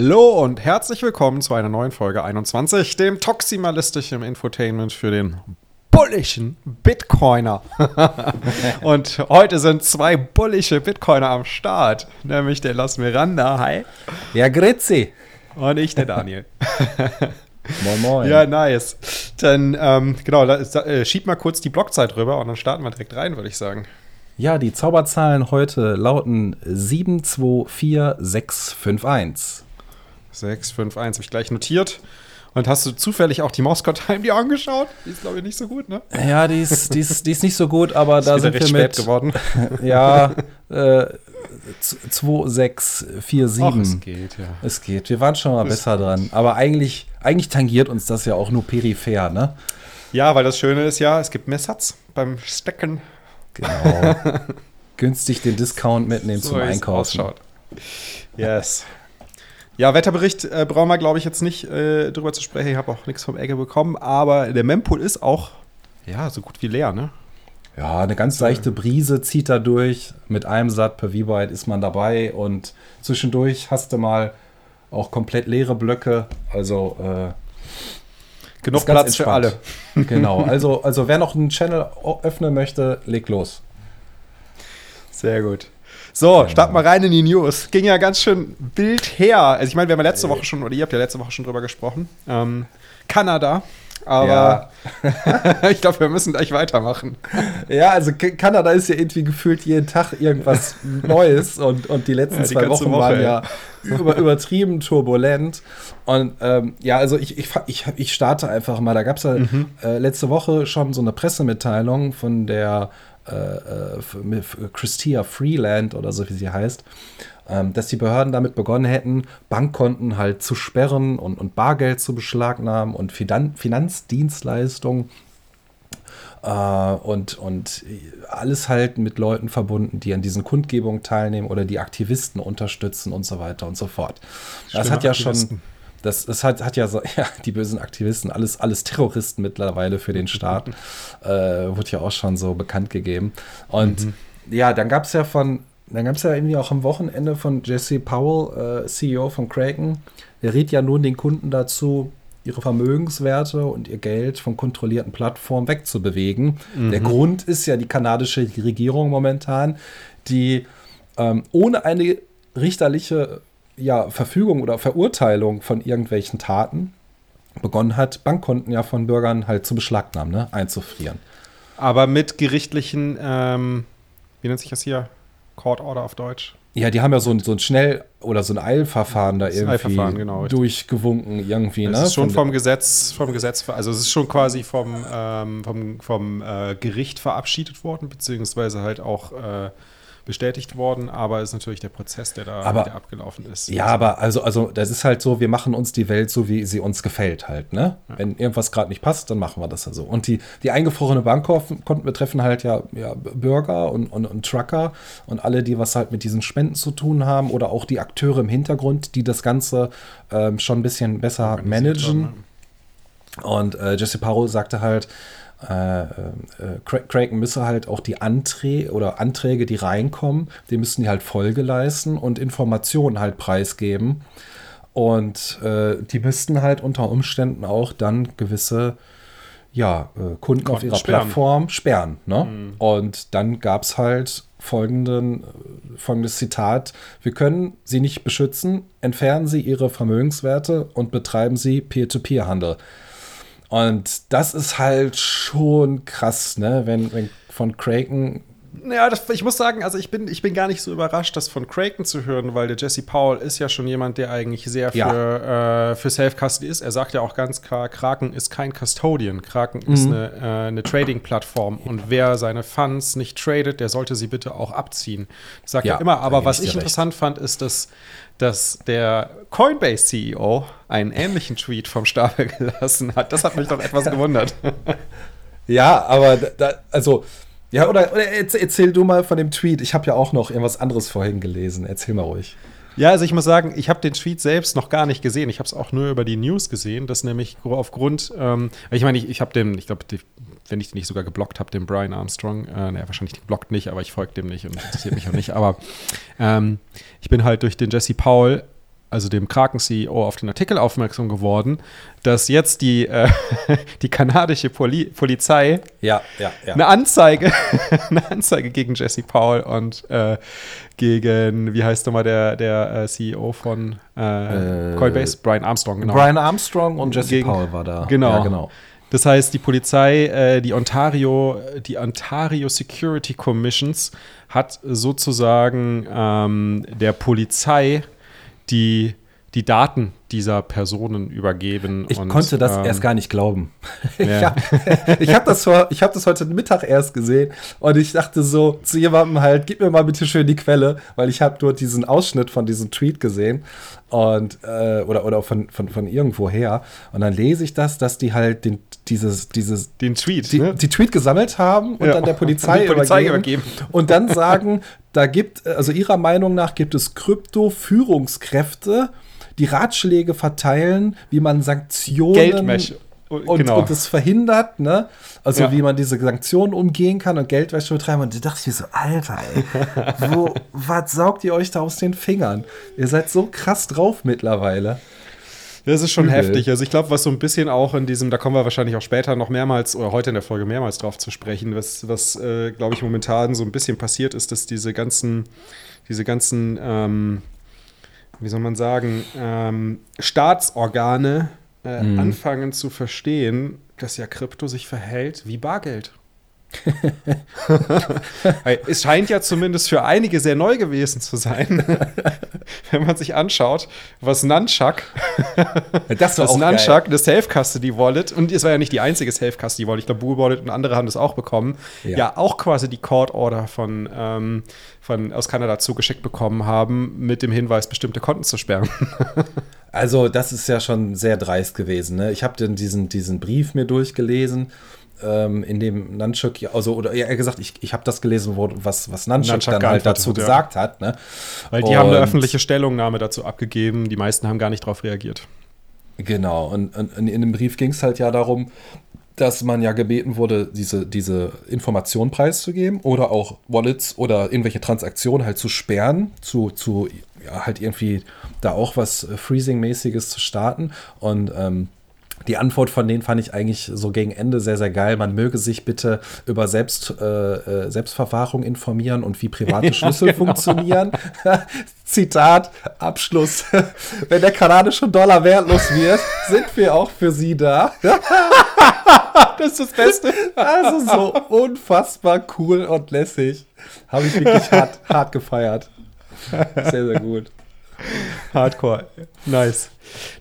Hallo und herzlich willkommen zu einer neuen Folge 21, dem toximalistischen Infotainment für den bullischen Bitcoiner. und heute sind zwei bullische Bitcoiner am Start, nämlich der Los Miranda, hi. Ja, Grüezi. Und ich, der Daniel. moin, moin. Ja, nice. Dann, ähm, genau, äh, schieb mal kurz die Blockzeit rüber und dann starten wir direkt rein, würde ich sagen. Ja, die Zauberzahlen heute lauten 724651. 651 habe ich gleich notiert. Und hast du zufällig auch die Moskau Time dir angeschaut? Die ist, glaube ich, nicht so gut, ne? Ja, die ist, die ist, die ist nicht so gut, aber da sind wir mit. geworden. ja, äh, 2647. Ach, es geht, ja. Es geht. Wir waren schon mal es besser geht. dran. Aber eigentlich, eigentlich tangiert uns das ja auch nur peripher, ne? Ja, weil das Schöne ist ja, es gibt mehr Satz beim Stecken Genau. Günstig den Discount mitnehmen so zum Einkaufen. Ausschaut. Yes. Ja, Wetterbericht äh, brauchen wir, glaube ich, jetzt nicht äh, drüber zu sprechen. Ich habe auch nichts vom Ecke bekommen, aber der Mempool ist auch, ja, so gut wie leer, ne? Ja, eine ganz leichte Brise zieht da durch. Mit einem Satt per V-Byte ist man dabei und zwischendurch hast du mal auch komplett leere Blöcke. Also äh, Genug Platz entspannt. für alle. genau. Also, also wer noch einen Channel öffnen möchte, leg los. Sehr gut. So, starten wir rein in die News. Ging ja ganz schön wild her. Also ich meine, wir haben ja letzte Woche schon, oder ihr habt ja letzte Woche schon drüber gesprochen. Ähm, Kanada aber ja. ich glaube, wir müssen gleich weitermachen. Ja, also Kanada ist ja irgendwie gefühlt jeden Tag irgendwas Neues und, und die letzten ja, die zwei Wochen Woche, waren ja über, übertrieben turbulent. Und ähm, ja, also ich, ich, ich, ich starte einfach mal. Da gab es ja mhm. äh, letzte Woche schon so eine Pressemitteilung von der äh, äh Christia Freeland oder so wie sie heißt ähm, dass die Behörden damit begonnen hätten, Bankkonten halt zu sperren und, und Bargeld zu beschlagnahmen und Finan Finanzdienstleistungen. Äh, und, und alles halt mit Leuten verbunden, die an diesen Kundgebungen teilnehmen oder die Aktivisten unterstützen und so weiter und so fort. Schlimme das hat ja schon. Das, das hat, hat ja so, ja, die bösen Aktivisten, alles, alles Terroristen mittlerweile für den Staat, äh, wurde ja auch schon so bekannt gegeben. Und mhm. ja, dann gab es ja von dann gab es ja irgendwie auch am Wochenende von Jesse Powell, äh, CEO von Kraken, der rät ja nun den Kunden dazu, ihre Vermögenswerte und ihr Geld von kontrollierten Plattformen wegzubewegen. Mhm. Der Grund ist ja die kanadische Regierung momentan, die ähm, ohne eine richterliche ja, Verfügung oder Verurteilung von irgendwelchen Taten begonnen hat, Bankkonten ja von Bürgern halt zu beschlagnahmen, ne? einzufrieren. Aber mit gerichtlichen, ähm, wie nennt sich das hier? Court Order auf Deutsch. Ja, die haben ja so ein, so ein Schnell- oder so ein Eilverfahren da irgendwie Eilverfahren, genau, durchgewunken irgendwie. Es ne? ist schon vom Gesetz, vom Gesetz, also es ist schon quasi vom, ähm, vom, vom äh, Gericht verabschiedet worden, beziehungsweise halt auch äh, bestätigt worden, aber es ist natürlich der Prozess, der da aber, der abgelaufen ist. Ja, aber also, also das ist halt so, wir machen uns die Welt so, wie sie uns gefällt halt, ne? Ja. Wenn irgendwas gerade nicht passt, dann machen wir das ja so. Und die, die eingefrorene Bankkonten betreffen halt ja, ja Bürger und, und, und Trucker und alle, die was halt mit diesen Spenden zu tun haben oder auch die Akteure im Hintergrund, die das Ganze ähm, schon ein bisschen besser managen. Und äh, Jesse Paro sagte halt, äh, äh, Kraken müsse halt auch die Anträge oder Anträge, die reinkommen, die müssen die halt Folge leisten und Informationen halt preisgeben. Und äh, die müssten halt unter Umständen auch dann gewisse ja, äh, Kunden Konten auf ihrer sperren. Plattform sperren. Ne? Mhm. Und dann gab es halt folgenden, folgendes Zitat: Wir können sie nicht beschützen, entfernen sie ihre Vermögenswerte und betreiben sie Peer-to-Peer-Handel. Und das ist halt schon krass, ne? Wenn, wenn von Kraken ja, das, ich muss sagen, also ich bin, ich bin gar nicht so überrascht, das von Kraken zu hören, weil der Jesse Powell ist ja schon jemand, der eigentlich sehr für, ja. äh, für Self-Custody ist. Er sagt ja auch ganz klar, Kraken ist kein Custodian. Kraken mhm. ist eine, äh, eine Trading-Plattform. Und wer seine Funds nicht tradet, der sollte sie bitte auch abziehen. Das sagt ja, er immer. Aber was ich interessant recht. fand, ist, dass dass der Coinbase-CEO einen ähnlichen Tweet vom Stapel gelassen hat. Das hat mich doch etwas gewundert. Ja, aber da, also, ja, oder, oder erzähl du mal von dem Tweet. Ich habe ja auch noch irgendwas anderes vorhin gelesen. Erzähl mal ruhig. Ja, also ich muss sagen, ich habe den Tweet selbst noch gar nicht gesehen. Ich habe es auch nur über die News gesehen, dass nämlich aufgrund, ähm, ich meine, ich, ich habe den, ich glaube, wenn ich den nicht sogar geblockt habe, den Brian Armstrong, äh, naja, wahrscheinlich geblockt nicht, aber ich folge dem nicht und interessiert mich auch nicht. Aber ähm, ich bin halt durch den Jesse Paul also dem Kraken-CEO, auf den Artikel aufmerksam geworden, dass jetzt die, äh, die kanadische Poli Polizei ja, ja, ja. eine Anzeige, eine Anzeige gegen Jesse Paul und äh, gegen, wie heißt nochmal der, der äh, CEO von äh, Coinbase, Brian Armstrong, genau. Brian Armstrong und Jesse gegen, Paul war da. Genau. Genau. Das heißt, die Polizei, äh, die Ontario, die Ontario Security Commissions hat sozusagen ähm, der Polizei die, die Daten dieser Personen übergeben. Ich und, konnte das ähm, erst gar nicht glauben. Ja. ich habe hab das, hab das heute Mittag erst gesehen und ich dachte so zu jemandem halt, gib mir mal bitte schön die Quelle, weil ich habe dort diesen Ausschnitt von diesem Tweet gesehen und äh, oder, oder von, von, von irgendwo her und dann lese ich das, dass die halt den, dieses, dieses den Tweet, die, ne? die Tweet gesammelt haben und ja. dann der Polizei, die Polizei übergeben, übergeben und dann sagen, da gibt, also ihrer Meinung nach gibt es Krypto-Führungskräfte, die Ratschläge verteilen, wie man Sanktionen Geldwäsche. Und, genau. und das verhindert, ne? Also ja. wie man diese Sanktionen umgehen kann und Geldwäsche betreiben. Und da dachte ich mir so, Alter, ey, wo, was saugt ihr euch da aus den Fingern? Ihr seid so krass drauf mittlerweile. Das ist schon Übel. heftig. Also ich glaube, was so ein bisschen auch in diesem, da kommen wir wahrscheinlich auch später noch mehrmals oder heute in der Folge mehrmals drauf zu sprechen, was, was äh, glaube ich, momentan so ein bisschen passiert ist, dass diese ganzen, diese ganzen ähm, wie soll man sagen, ähm, Staatsorgane äh, mhm. anfangen zu verstehen, dass ja Krypto sich verhält wie Bargeld. es scheint ja zumindest für einige sehr neu gewesen zu sein, wenn man sich anschaut, was Nunchuck, das was Nunchuck, eine Self-Custody-Wallet, und es war ja nicht die einzige Self-Custody-Wallet, ich glaube, Bull Wallet und andere haben das auch bekommen, ja, ja auch quasi die Court-Order von, ähm, von, aus Kanada zugeschickt bekommen haben, mit dem Hinweis, bestimmte Konten zu sperren. also, das ist ja schon sehr dreist gewesen. Ne? Ich habe diesen, diesen Brief mir durchgelesen ähm, in dem Nunchuk, also oder eher gesagt, ich, ich habe das gelesen, wo, was, was Nunchuk, Nunchuk dann halt dazu hat, gesagt ja. hat. Ne? Weil die und, haben eine öffentliche Stellungnahme dazu abgegeben, die meisten haben gar nicht darauf reagiert. Genau, und, und in dem Brief ging es halt ja darum, dass man ja gebeten wurde, diese, diese Information preiszugeben oder auch Wallets oder irgendwelche Transaktionen halt zu sperren, zu, zu ja, halt irgendwie da auch was Freezing-mäßiges zu starten. Und ähm, die Antwort von denen fand ich eigentlich so gegen Ende sehr, sehr geil. Man möge sich bitte über Selbst, äh, äh Selbstverwahrung informieren und wie private Schlüssel ja, genau. funktionieren. Zitat, Abschluss. Wenn der kanadische Dollar wertlos wird, sind wir auch für Sie da. das ist das Beste. Also so unfassbar cool und lässig. Habe ich wirklich hart, hart gefeiert. Sehr, sehr gut. Hardcore. Nice.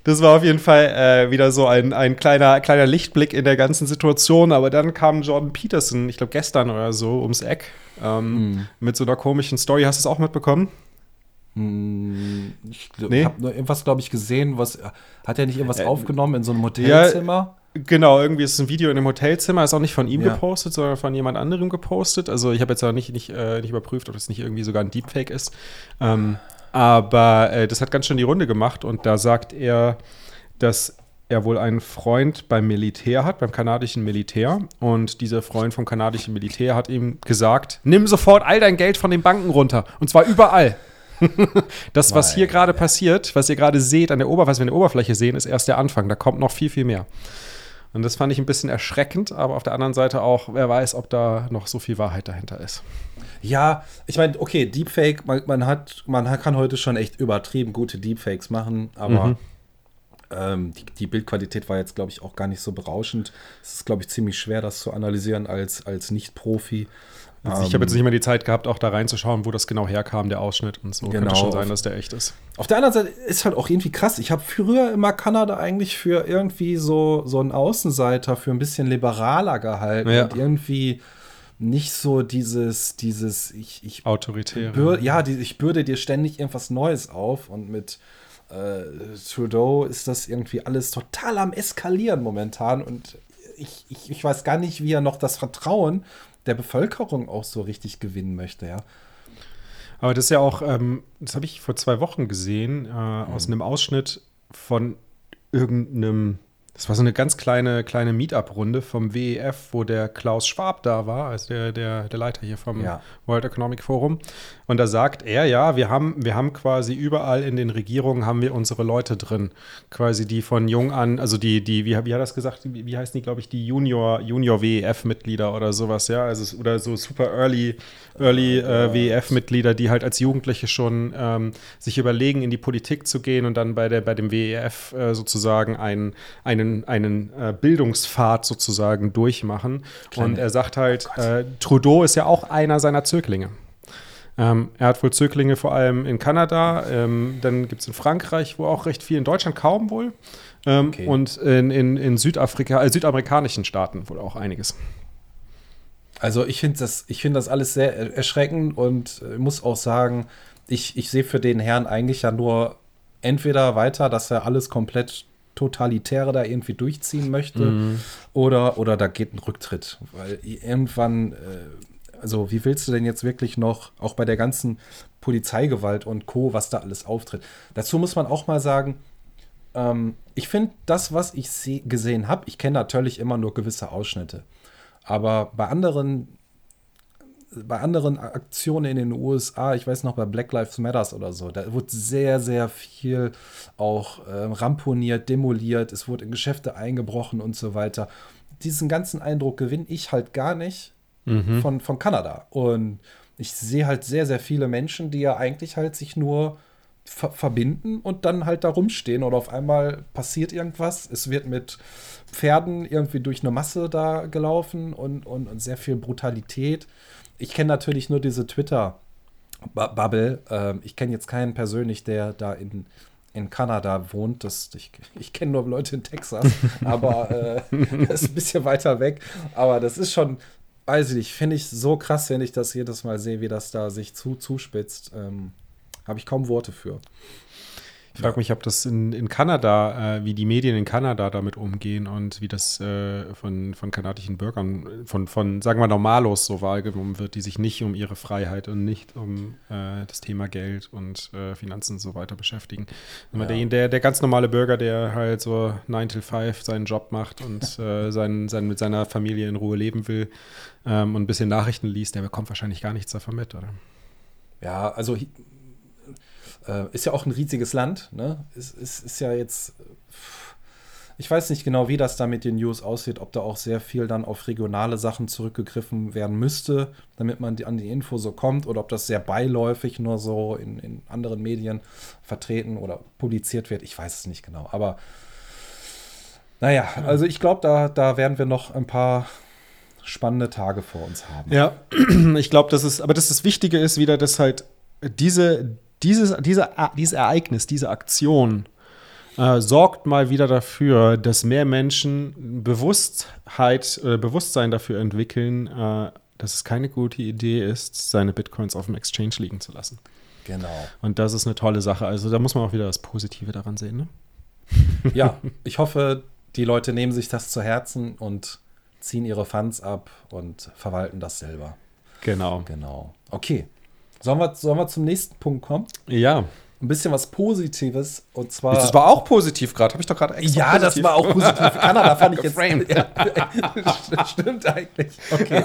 Das war auf jeden Fall äh, wieder so ein, ein kleiner, kleiner Lichtblick in der ganzen Situation. Aber dann kam Jordan Peterson, ich glaube gestern oder so, ums Eck ähm, mm. mit so einer komischen Story. Hast du es auch mitbekommen? Mm, ich nee? habe nur irgendwas, glaube ich, gesehen. Was, hat er nicht irgendwas äh, aufgenommen in so einem Hotelzimmer? Ja, Genau, irgendwie ist es ein Video in einem Hotelzimmer, ist auch nicht von ihm ja. gepostet, sondern von jemand anderem gepostet. Also ich habe jetzt auch nicht, nicht, äh, nicht überprüft, ob das nicht irgendwie sogar ein Deepfake ist. Ähm, aber äh, das hat ganz schön die Runde gemacht und da sagt er, dass er wohl einen Freund beim Militär hat, beim kanadischen Militär. Und dieser Freund vom kanadischen Militär hat ihm gesagt: Nimm sofort all dein Geld von den Banken runter. Und zwar überall. das, was hier gerade passiert, was ihr gerade seht an der Oberfläche, was wir an der Oberfläche sehen, ist erst der Anfang. Da kommt noch viel, viel mehr. Und das fand ich ein bisschen erschreckend, aber auf der anderen Seite auch, wer weiß, ob da noch so viel Wahrheit dahinter ist. Ja, ich meine, okay, Deepfake, man, man, hat, man kann heute schon echt übertrieben gute Deepfakes machen, aber mhm. ähm, die, die, Bildqualität war jetzt, glaube ich, auch gar nicht so berauschend. Es ist, glaube ich, ziemlich schwer, das zu analysieren als, als Nicht-Profi. Also ich habe jetzt nicht mehr die Zeit gehabt, auch da reinzuschauen, wo das genau herkam, der Ausschnitt und so. Genau. Könnte schon sein, dass der echt ist. Auf der anderen Seite ist halt auch irgendwie krass. Ich habe früher immer Kanada eigentlich für irgendwie so, so einen Außenseiter, für ein bisschen liberaler gehalten. Ja. Und irgendwie nicht so dieses, dieses, ich, ich autoritäre. Bür, ja, die, ich bürde dir ständig irgendwas Neues auf und mit äh, Trudeau ist das irgendwie alles total am Eskalieren momentan und ich, ich, ich weiß gar nicht, wie er noch das Vertrauen der Bevölkerung auch so richtig gewinnen möchte, ja. Aber das ist ja auch, ähm, das habe ich vor zwei Wochen gesehen, äh, mhm. aus einem Ausschnitt von irgendeinem Das war so eine ganz kleine, kleine Meetup-Runde vom WEF, wo der Klaus Schwab da war, also der, der, der Leiter hier vom ja. World Economic Forum. Und da sagt er, ja, wir haben, wir haben quasi überall in den Regierungen haben wir unsere Leute drin. Quasi die von jung an, also die, die, wie, wie hat er das gesagt, wie, wie heißen die, glaube ich, die Junior, Junior WEF-Mitglieder oder sowas, ja, also oder so super early, early äh, WEF-Mitglieder, die halt als Jugendliche schon ähm, sich überlegen, in die Politik zu gehen und dann bei der, bei dem WEF äh, sozusagen einen, einen einen, einen äh, Bildungspfad sozusagen durchmachen. Kleine. Und er sagt halt, oh äh, Trudeau ist ja auch einer seiner Zöglinge. Ähm, er hat wohl Zöglinge vor allem in Kanada, ähm, dann gibt es in Frankreich, wo auch recht viel, in Deutschland kaum wohl. Ähm, okay. Und in, in, in Südafrika, äh, südamerikanischen Staaten wohl auch einiges. Also ich finde das, find das alles sehr erschreckend und äh, muss auch sagen, ich, ich sehe für den Herrn eigentlich ja nur entweder weiter, dass er alles komplett Totalitäre da irgendwie durchziehen möchte. Mhm. Oder, oder da geht ein Rücktritt. Weil irgendwann, äh, also wie willst du denn jetzt wirklich noch, auch bei der ganzen Polizeigewalt und Co., was da alles auftritt. Dazu muss man auch mal sagen, ähm, ich finde das, was ich gesehen habe, ich kenne natürlich immer nur gewisse Ausschnitte. Aber bei anderen bei anderen Aktionen in den USA, ich weiß noch bei Black Lives Matters oder so, da wurde sehr, sehr viel auch äh, ramponiert, demoliert, es wurde in Geschäfte eingebrochen und so weiter. Diesen ganzen Eindruck gewinne ich halt gar nicht mhm. von, von Kanada. Und ich sehe halt sehr, sehr viele Menschen, die ja eigentlich halt sich nur ver verbinden und dann halt da rumstehen oder auf einmal passiert irgendwas. Es wird mit Pferden irgendwie durch eine Masse da gelaufen und, und, und sehr viel Brutalität ich kenne natürlich nur diese Twitter-Bubble. Ähm, ich kenne jetzt keinen persönlich, der da in, in Kanada wohnt. Das, ich ich kenne nur Leute in Texas, aber äh, das ist ein bisschen weiter weg. Aber das ist schon, weiß ich nicht, finde ich so krass, wenn ich das jedes Mal sehe, wie das da sich zu, zuspitzt. Ähm, Habe ich kaum Worte für. Ich frage mich, ob das in, in Kanada, äh, wie die Medien in Kanada damit umgehen und wie das äh, von, von kanadischen Bürgern, von, von, sagen wir, Normalos so wahrgenommen wird, die sich nicht um ihre Freiheit und nicht um äh, das Thema Geld und äh, Finanzen und so weiter beschäftigen. Ja. Der, der, der ganz normale Bürger, der halt so 9 to 5 seinen Job macht und äh, sein, sein, mit seiner Familie in Ruhe leben will ähm, und ein bisschen Nachrichten liest, der bekommt wahrscheinlich gar nichts davon mit, oder? Ja, also äh, ist ja auch ein riesiges Land. Ne? Ist, ist, ist ja jetzt. Ich weiß nicht genau, wie das da mit den News aussieht, ob da auch sehr viel dann auf regionale Sachen zurückgegriffen werden müsste, damit man die, an die Info so kommt, oder ob das sehr beiläufig nur so in, in anderen Medien vertreten oder publiziert wird. Ich weiß es nicht genau. Aber naja, also ich glaube, da, da werden wir noch ein paar spannende Tage vor uns haben. Ja, ich glaube, das ist, aber das, das Wichtige ist wieder, dass halt diese, dieses, diese, dieses Ereignis, diese Aktion äh, sorgt mal wieder dafür, dass mehr Menschen Bewusstheit, äh, Bewusstsein dafür entwickeln, äh, dass es keine gute Idee ist, seine Bitcoins auf dem Exchange liegen zu lassen. Genau. Und das ist eine tolle Sache. Also da muss man auch wieder das Positive daran sehen. Ne? Ja, ich hoffe, die Leute nehmen sich das zu Herzen und ziehen ihre Funds ab und verwalten das selber. Genau. Genau. Okay. Sollen wir, sollen wir zum nächsten Punkt kommen? Ja. Ein bisschen was Positives und zwar. Das war auch positiv gerade, habe ich doch gerade extra. Ja, positiv. das war auch positiv. Kanada fand ich jetzt. Ja, stimmt eigentlich. Okay.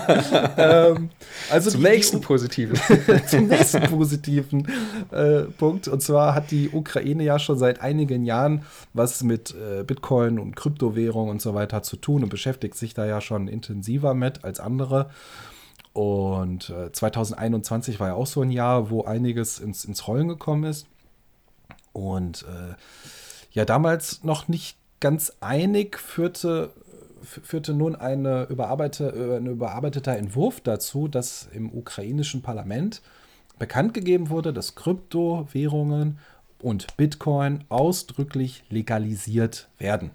ähm, also zum nächsten positiven. zum nächsten positiven äh, Punkt. Und zwar hat die Ukraine ja schon seit einigen Jahren was mit äh, Bitcoin und Kryptowährung und so weiter zu tun und beschäftigt sich da ja schon intensiver mit als andere. Und äh, 2021 war ja auch so ein Jahr, wo einiges ins, ins Rollen gekommen ist. Und äh, ja, damals noch nicht ganz einig führte, führte nun eine überarbeitete, äh, ein überarbeiteter Entwurf dazu, dass im ukrainischen Parlament bekannt gegeben wurde, dass Kryptowährungen und Bitcoin ausdrücklich legalisiert werden.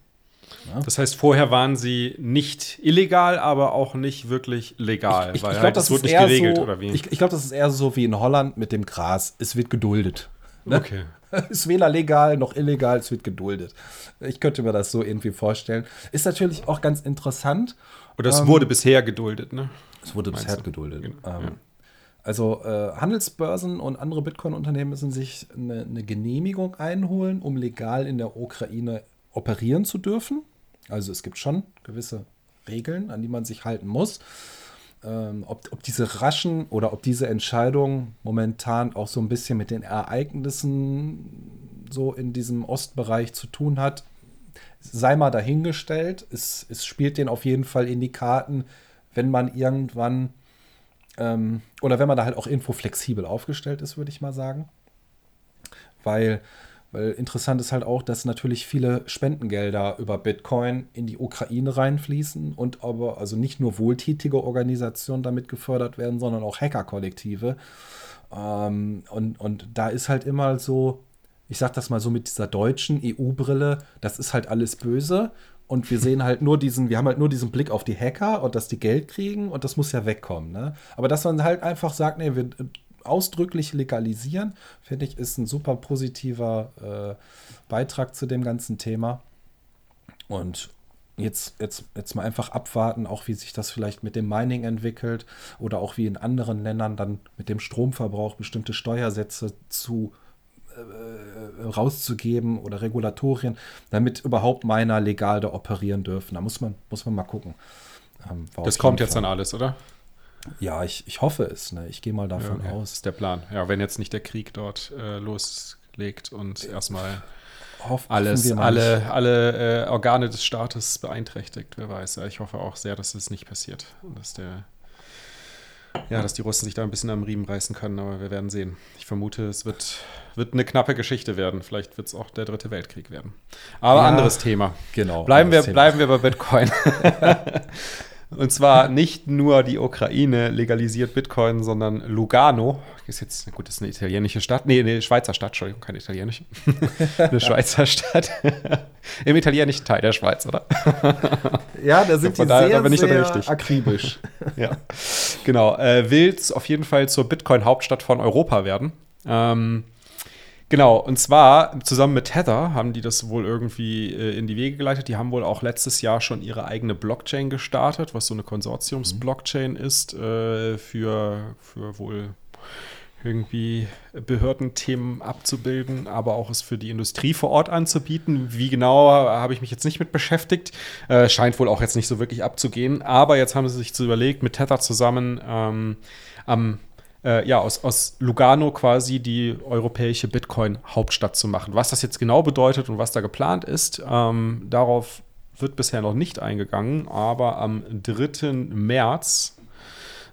Ja. Das heißt, vorher waren sie nicht illegal, aber auch nicht wirklich legal, ich, ich, weil ich glaub, halt, das wird nicht geregelt, so, oder wie? Ich, ich glaube, das ist eher so wie in Holland mit dem Gras. Es wird geduldet. Ne? Okay. Ist weder legal noch illegal, es wird geduldet. Ich könnte mir das so irgendwie vorstellen. Ist natürlich auch ganz interessant. Oder es ähm, wurde bisher geduldet, ne? Es wurde Meinst bisher du? geduldet. Genau. Ähm, ja. Also äh, Handelsbörsen und andere Bitcoin-Unternehmen müssen sich eine, eine, Genehmigung einholen, um legal in der Ukraine operieren zu dürfen. Also es gibt schon gewisse Regeln, an die man sich halten muss. Ähm, ob, ob diese raschen oder ob diese Entscheidung momentan auch so ein bisschen mit den Ereignissen so in diesem Ostbereich zu tun hat, sei mal dahingestellt. Es, es spielt den auf jeden Fall in die Karten, wenn man irgendwann ähm, oder wenn man da halt auch infoflexibel aufgestellt ist, würde ich mal sagen. Weil weil interessant ist halt auch, dass natürlich viele Spendengelder über Bitcoin in die Ukraine reinfließen und aber also nicht nur wohltätige Organisationen damit gefördert werden, sondern auch Hackerkollektive. Ähm, und, und da ist halt immer so, ich sag das mal so mit dieser deutschen EU-Brille, das ist halt alles böse. Und wir sehen halt nur diesen, wir haben halt nur diesen Blick auf die Hacker und dass die Geld kriegen und das muss ja wegkommen. Ne? Aber dass man halt einfach sagt, nee, wir ausdrücklich legalisieren, finde ich, ist ein super positiver äh, Beitrag zu dem ganzen Thema. Und jetzt, jetzt, jetzt mal einfach abwarten, auch wie sich das vielleicht mit dem Mining entwickelt oder auch wie in anderen Ländern dann mit dem Stromverbrauch bestimmte Steuersätze zu äh, rauszugeben oder Regulatorien, damit überhaupt Miner legal da operieren dürfen. Da muss man, muss man mal gucken. Ähm, das kommt jetzt dann alles, oder? Ja, ich, ich hoffe es. Ne? Ich gehe mal davon ja, okay. aus. Das ist der Plan. Ja, wenn jetzt nicht der Krieg dort äh, loslegt und erstmal alles, alle, alle äh, Organe des Staates beeinträchtigt, wer weiß. Ich hoffe auch sehr, dass das nicht passiert. Dass der ja, dass die Russen sich da ein bisschen am Riemen reißen können, aber wir werden sehen. Ich vermute, es wird, wird eine knappe Geschichte werden. Vielleicht wird es auch der dritte Weltkrieg werden. Aber ja, anderes Thema. Genau. Bleiben wir, bleiben wir bei Bitcoin. Und zwar nicht nur die Ukraine legalisiert Bitcoin, sondern Lugano, ist jetzt, gut, das ist eine italienische Stadt, nee, eine Schweizer Stadt, Entschuldigung, keine italienische. eine Schweizer Stadt. Im italienischen Teil der Schweiz, oder? ja, da sind die da, sehr, da sehr akribisch. ja, genau. Äh, will auf jeden Fall zur Bitcoin-Hauptstadt von Europa werden. Ähm, Genau, und zwar zusammen mit Tether haben die das wohl irgendwie äh, in die Wege geleitet. Die haben wohl auch letztes Jahr schon ihre eigene Blockchain gestartet, was so eine Konsortiums-Blockchain mhm. ist, äh, für, für wohl irgendwie Behördenthemen abzubilden, aber auch es für die Industrie vor Ort anzubieten. Wie genau habe ich mich jetzt nicht mit beschäftigt. Äh, scheint wohl auch jetzt nicht so wirklich abzugehen. Aber jetzt haben sie sich zu überlegt, mit Tether zusammen ähm, am äh, ja, aus, aus Lugano quasi die europäische Bitcoin-Hauptstadt zu machen. Was das jetzt genau bedeutet und was da geplant ist, ähm, darauf wird bisher noch nicht eingegangen, aber am 3. März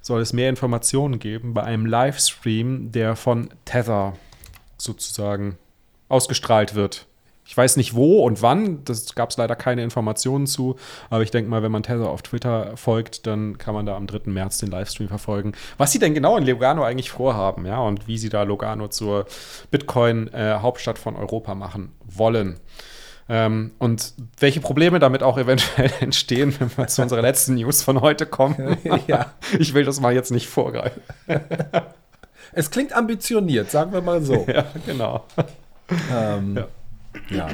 soll es mehr Informationen geben bei einem Livestream, der von Tether sozusagen ausgestrahlt wird. Ich weiß nicht wo und wann, das gab es leider keine Informationen zu, aber ich denke mal, wenn man Tether auf Twitter folgt, dann kann man da am 3. März den Livestream verfolgen. Was sie denn genau in Lugano eigentlich vorhaben, ja, und wie sie da Lugano zur Bitcoin-Hauptstadt äh, von Europa machen wollen. Ähm, und welche Probleme damit auch eventuell entstehen, wenn wir zu unserer letzten News von heute kommen. ja. Ich will das mal jetzt nicht vorgreifen. es klingt ambitioniert, sagen wir mal so. Ja, genau. Ähm, ja. Ja.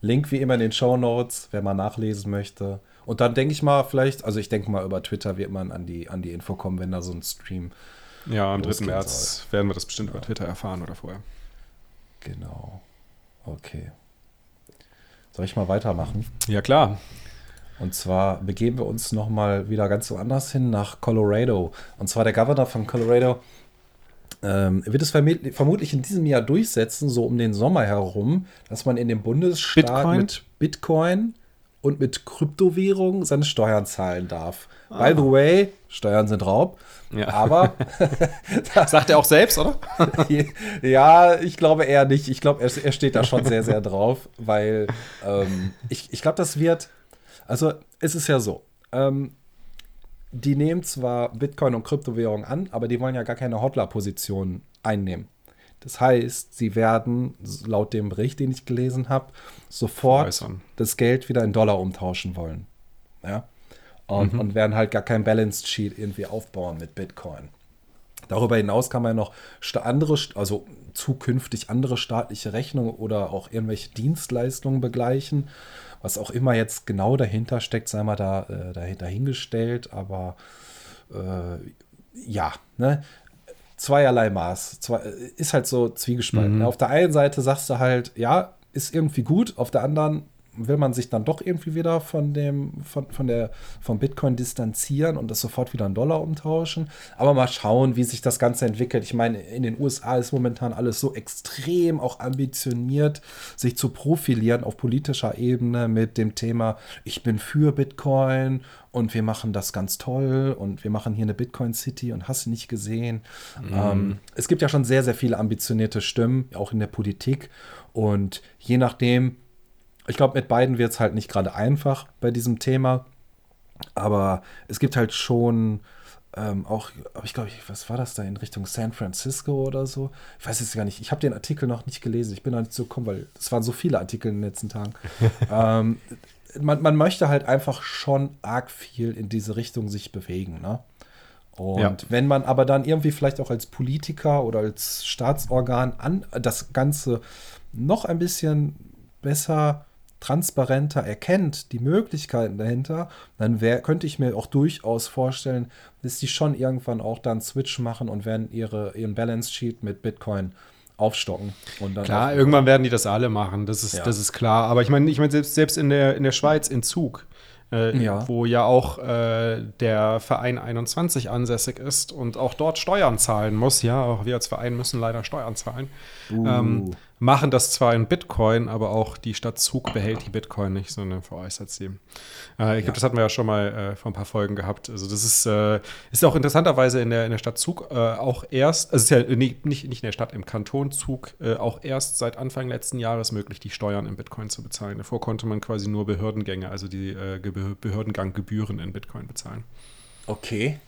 Link wie immer in den Show Notes, wer mal nachlesen möchte. Und dann denke ich mal, vielleicht, also ich denke mal, über Twitter wird man an die, an die Info kommen, wenn da so ein Stream. Ja, am 3. März soll. werden wir das bestimmt ja. über Twitter erfahren oder vorher. Genau. Okay. Soll ich mal weitermachen? Ja, klar. Und zwar begeben wir uns nochmal wieder ganz woanders hin, nach Colorado. Und zwar der Governor von Colorado ähm, wird es vermutlich in diesem Jahr durchsetzen, so um den Sommer herum, dass man in dem Bundesstaat Bitcoin? mit Bitcoin und mit Kryptowährungen seine Steuern zahlen darf. Ah. By the way, Steuern sind Raub. Ja. Aber. Sagt er auch selbst, oder? ja, ich glaube eher nicht. Ich glaube, er, er, steht da schon sehr, sehr drauf, weil ähm, ich, ich glaube, das wird. Also, es ist ja so. Ähm, die nehmen zwar Bitcoin und Kryptowährungen an, aber die wollen ja gar keine Hodler-Position einnehmen. Das heißt, sie werden laut dem Bericht, den ich gelesen habe, sofort Veräußern. das Geld wieder in Dollar umtauschen wollen. Ja? Und, mhm. und werden halt gar kein Balance Sheet irgendwie aufbauen mit Bitcoin. Darüber hinaus kann man ja noch andere, also zukünftig andere staatliche Rechnungen oder auch irgendwelche Dienstleistungen begleichen was auch immer jetzt genau dahinter steckt, sei mal da, äh, dahingestellt, aber äh, ja, ne? Zweierlei Maß. Zwei, äh, ist halt so zwiegespalten. Mhm. Auf der einen Seite sagst du halt, ja, ist irgendwie gut, auf der anderen will man sich dann doch irgendwie wieder von dem, von, von der, vom Bitcoin distanzieren und das sofort wieder in Dollar umtauschen. Aber mal schauen, wie sich das Ganze entwickelt. Ich meine, in den USA ist momentan alles so extrem auch ambitioniert, sich zu profilieren auf politischer Ebene mit dem Thema, ich bin für Bitcoin und wir machen das ganz toll und wir machen hier eine Bitcoin City und hast du nicht gesehen. Mhm. Ähm, es gibt ja schon sehr, sehr viele ambitionierte Stimmen, auch in der Politik. Und je nachdem, ich glaube, mit beiden wird es halt nicht gerade einfach bei diesem Thema. Aber es gibt halt schon ähm, auch, ich glaube, was war das da in Richtung San Francisco oder so? Ich weiß es gar nicht. Ich habe den Artikel noch nicht gelesen. Ich bin noch nicht so gekommen, weil es waren so viele Artikel in den letzten Tagen. ähm, man, man möchte halt einfach schon arg viel in diese Richtung sich bewegen. Ne? Und ja. wenn man aber dann irgendwie vielleicht auch als Politiker oder als Staatsorgan an das Ganze noch ein bisschen besser transparenter erkennt, die Möglichkeiten dahinter, dann wär, könnte ich mir auch durchaus vorstellen, dass die schon irgendwann auch dann Switch machen und werden ihre, ihren Balance Sheet mit Bitcoin aufstocken. klar, irgendwann werden die das alle machen, das ist, ja. das ist klar. Aber ich meine, ich meine, selbst, selbst in, der, in der Schweiz, in Zug, äh, ja. wo ja auch äh, der Verein 21 ansässig ist und auch dort Steuern zahlen muss. Ja, auch wir als Verein müssen leider Steuern zahlen. Uh. Ähm, machen das zwar in Bitcoin, aber auch die Stadt Zug behält die Bitcoin nicht, sondern veräußert sie. Äh, ich glaube, das hatten wir ja schon mal äh, vor ein paar Folgen gehabt. Also das ist, äh, ist auch interessanterweise in der, in der Stadt Zug äh, auch erst, also es ist ja nicht, nicht in der Stadt, im Kanton Zug äh, auch erst seit Anfang letzten Jahres möglich, die Steuern in Bitcoin zu bezahlen. Davor konnte man quasi nur Behördengänge, also die äh, Behördenganggebühren in Bitcoin bezahlen. Okay.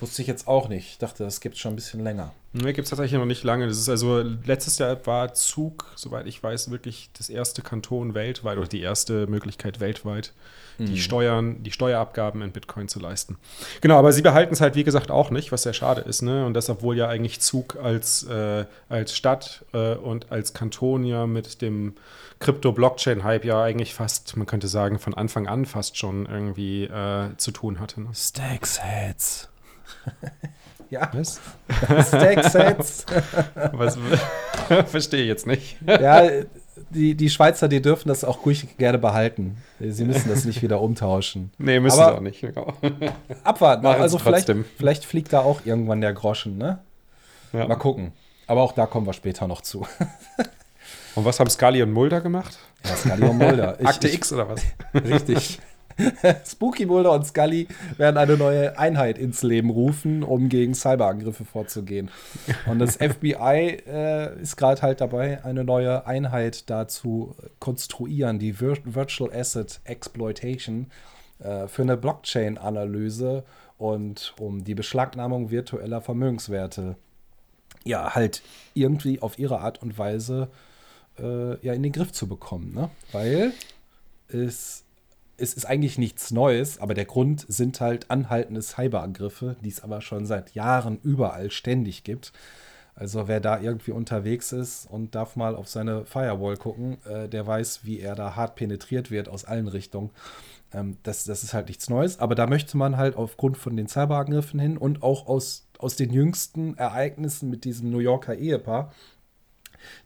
Wusste ich jetzt auch nicht. Ich dachte, das gibt es schon ein bisschen länger. Nee, gibt es tatsächlich noch nicht lange. Das ist also, letztes Jahr war Zug, soweit ich weiß, wirklich das erste Kanton weltweit oder die erste Möglichkeit weltweit, mhm. die Steuern, die Steuerabgaben in Bitcoin zu leisten. Genau, aber sie behalten es halt, wie gesagt, auch nicht, was sehr schade ist, ne? Und deshalb wohl ja eigentlich Zug als, äh, als Stadt äh, und als Kanton ja mit dem Krypto-Blockchain-Hype ja eigentlich fast, man könnte sagen, von Anfang an fast schon irgendwie äh, zu tun hatte. Ne? Stacks Heads. Ja. Was? Stack-Sets. Was? Verstehe ich jetzt nicht. ja, die, die Schweizer, die dürfen das auch ruhig gerne behalten. Sie müssen das nicht wieder umtauschen. Nee, müssen sie auch nicht. Genau. Abwarten. Machen also vielleicht, vielleicht fliegt da auch irgendwann der Groschen, ne? Ja. Mal gucken. Aber auch da kommen wir später noch zu. Und was haben Scully und Mulder gemacht? Ja, Scully und Mulder. Ich, Akte X oder was? Richtig. Spooky Mulder und Scully werden eine neue Einheit ins Leben rufen, um gegen Cyberangriffe vorzugehen. Und das FBI äh, ist gerade halt dabei, eine neue Einheit dazu konstruieren, die Vir Virtual Asset Exploitation äh, für eine Blockchain-Analyse und um die Beschlagnahmung virtueller Vermögenswerte ja halt irgendwie auf ihre Art und Weise äh, ja in den Griff zu bekommen, ne? Weil es es ist eigentlich nichts Neues, aber der Grund sind halt anhaltende Cyberangriffe, die es aber schon seit Jahren überall ständig gibt. Also wer da irgendwie unterwegs ist und darf mal auf seine Firewall gucken, äh, der weiß, wie er da hart penetriert wird aus allen Richtungen. Ähm, das, das ist halt nichts Neues, aber da möchte man halt aufgrund von den Cyberangriffen hin und auch aus, aus den jüngsten Ereignissen mit diesem New Yorker Ehepaar,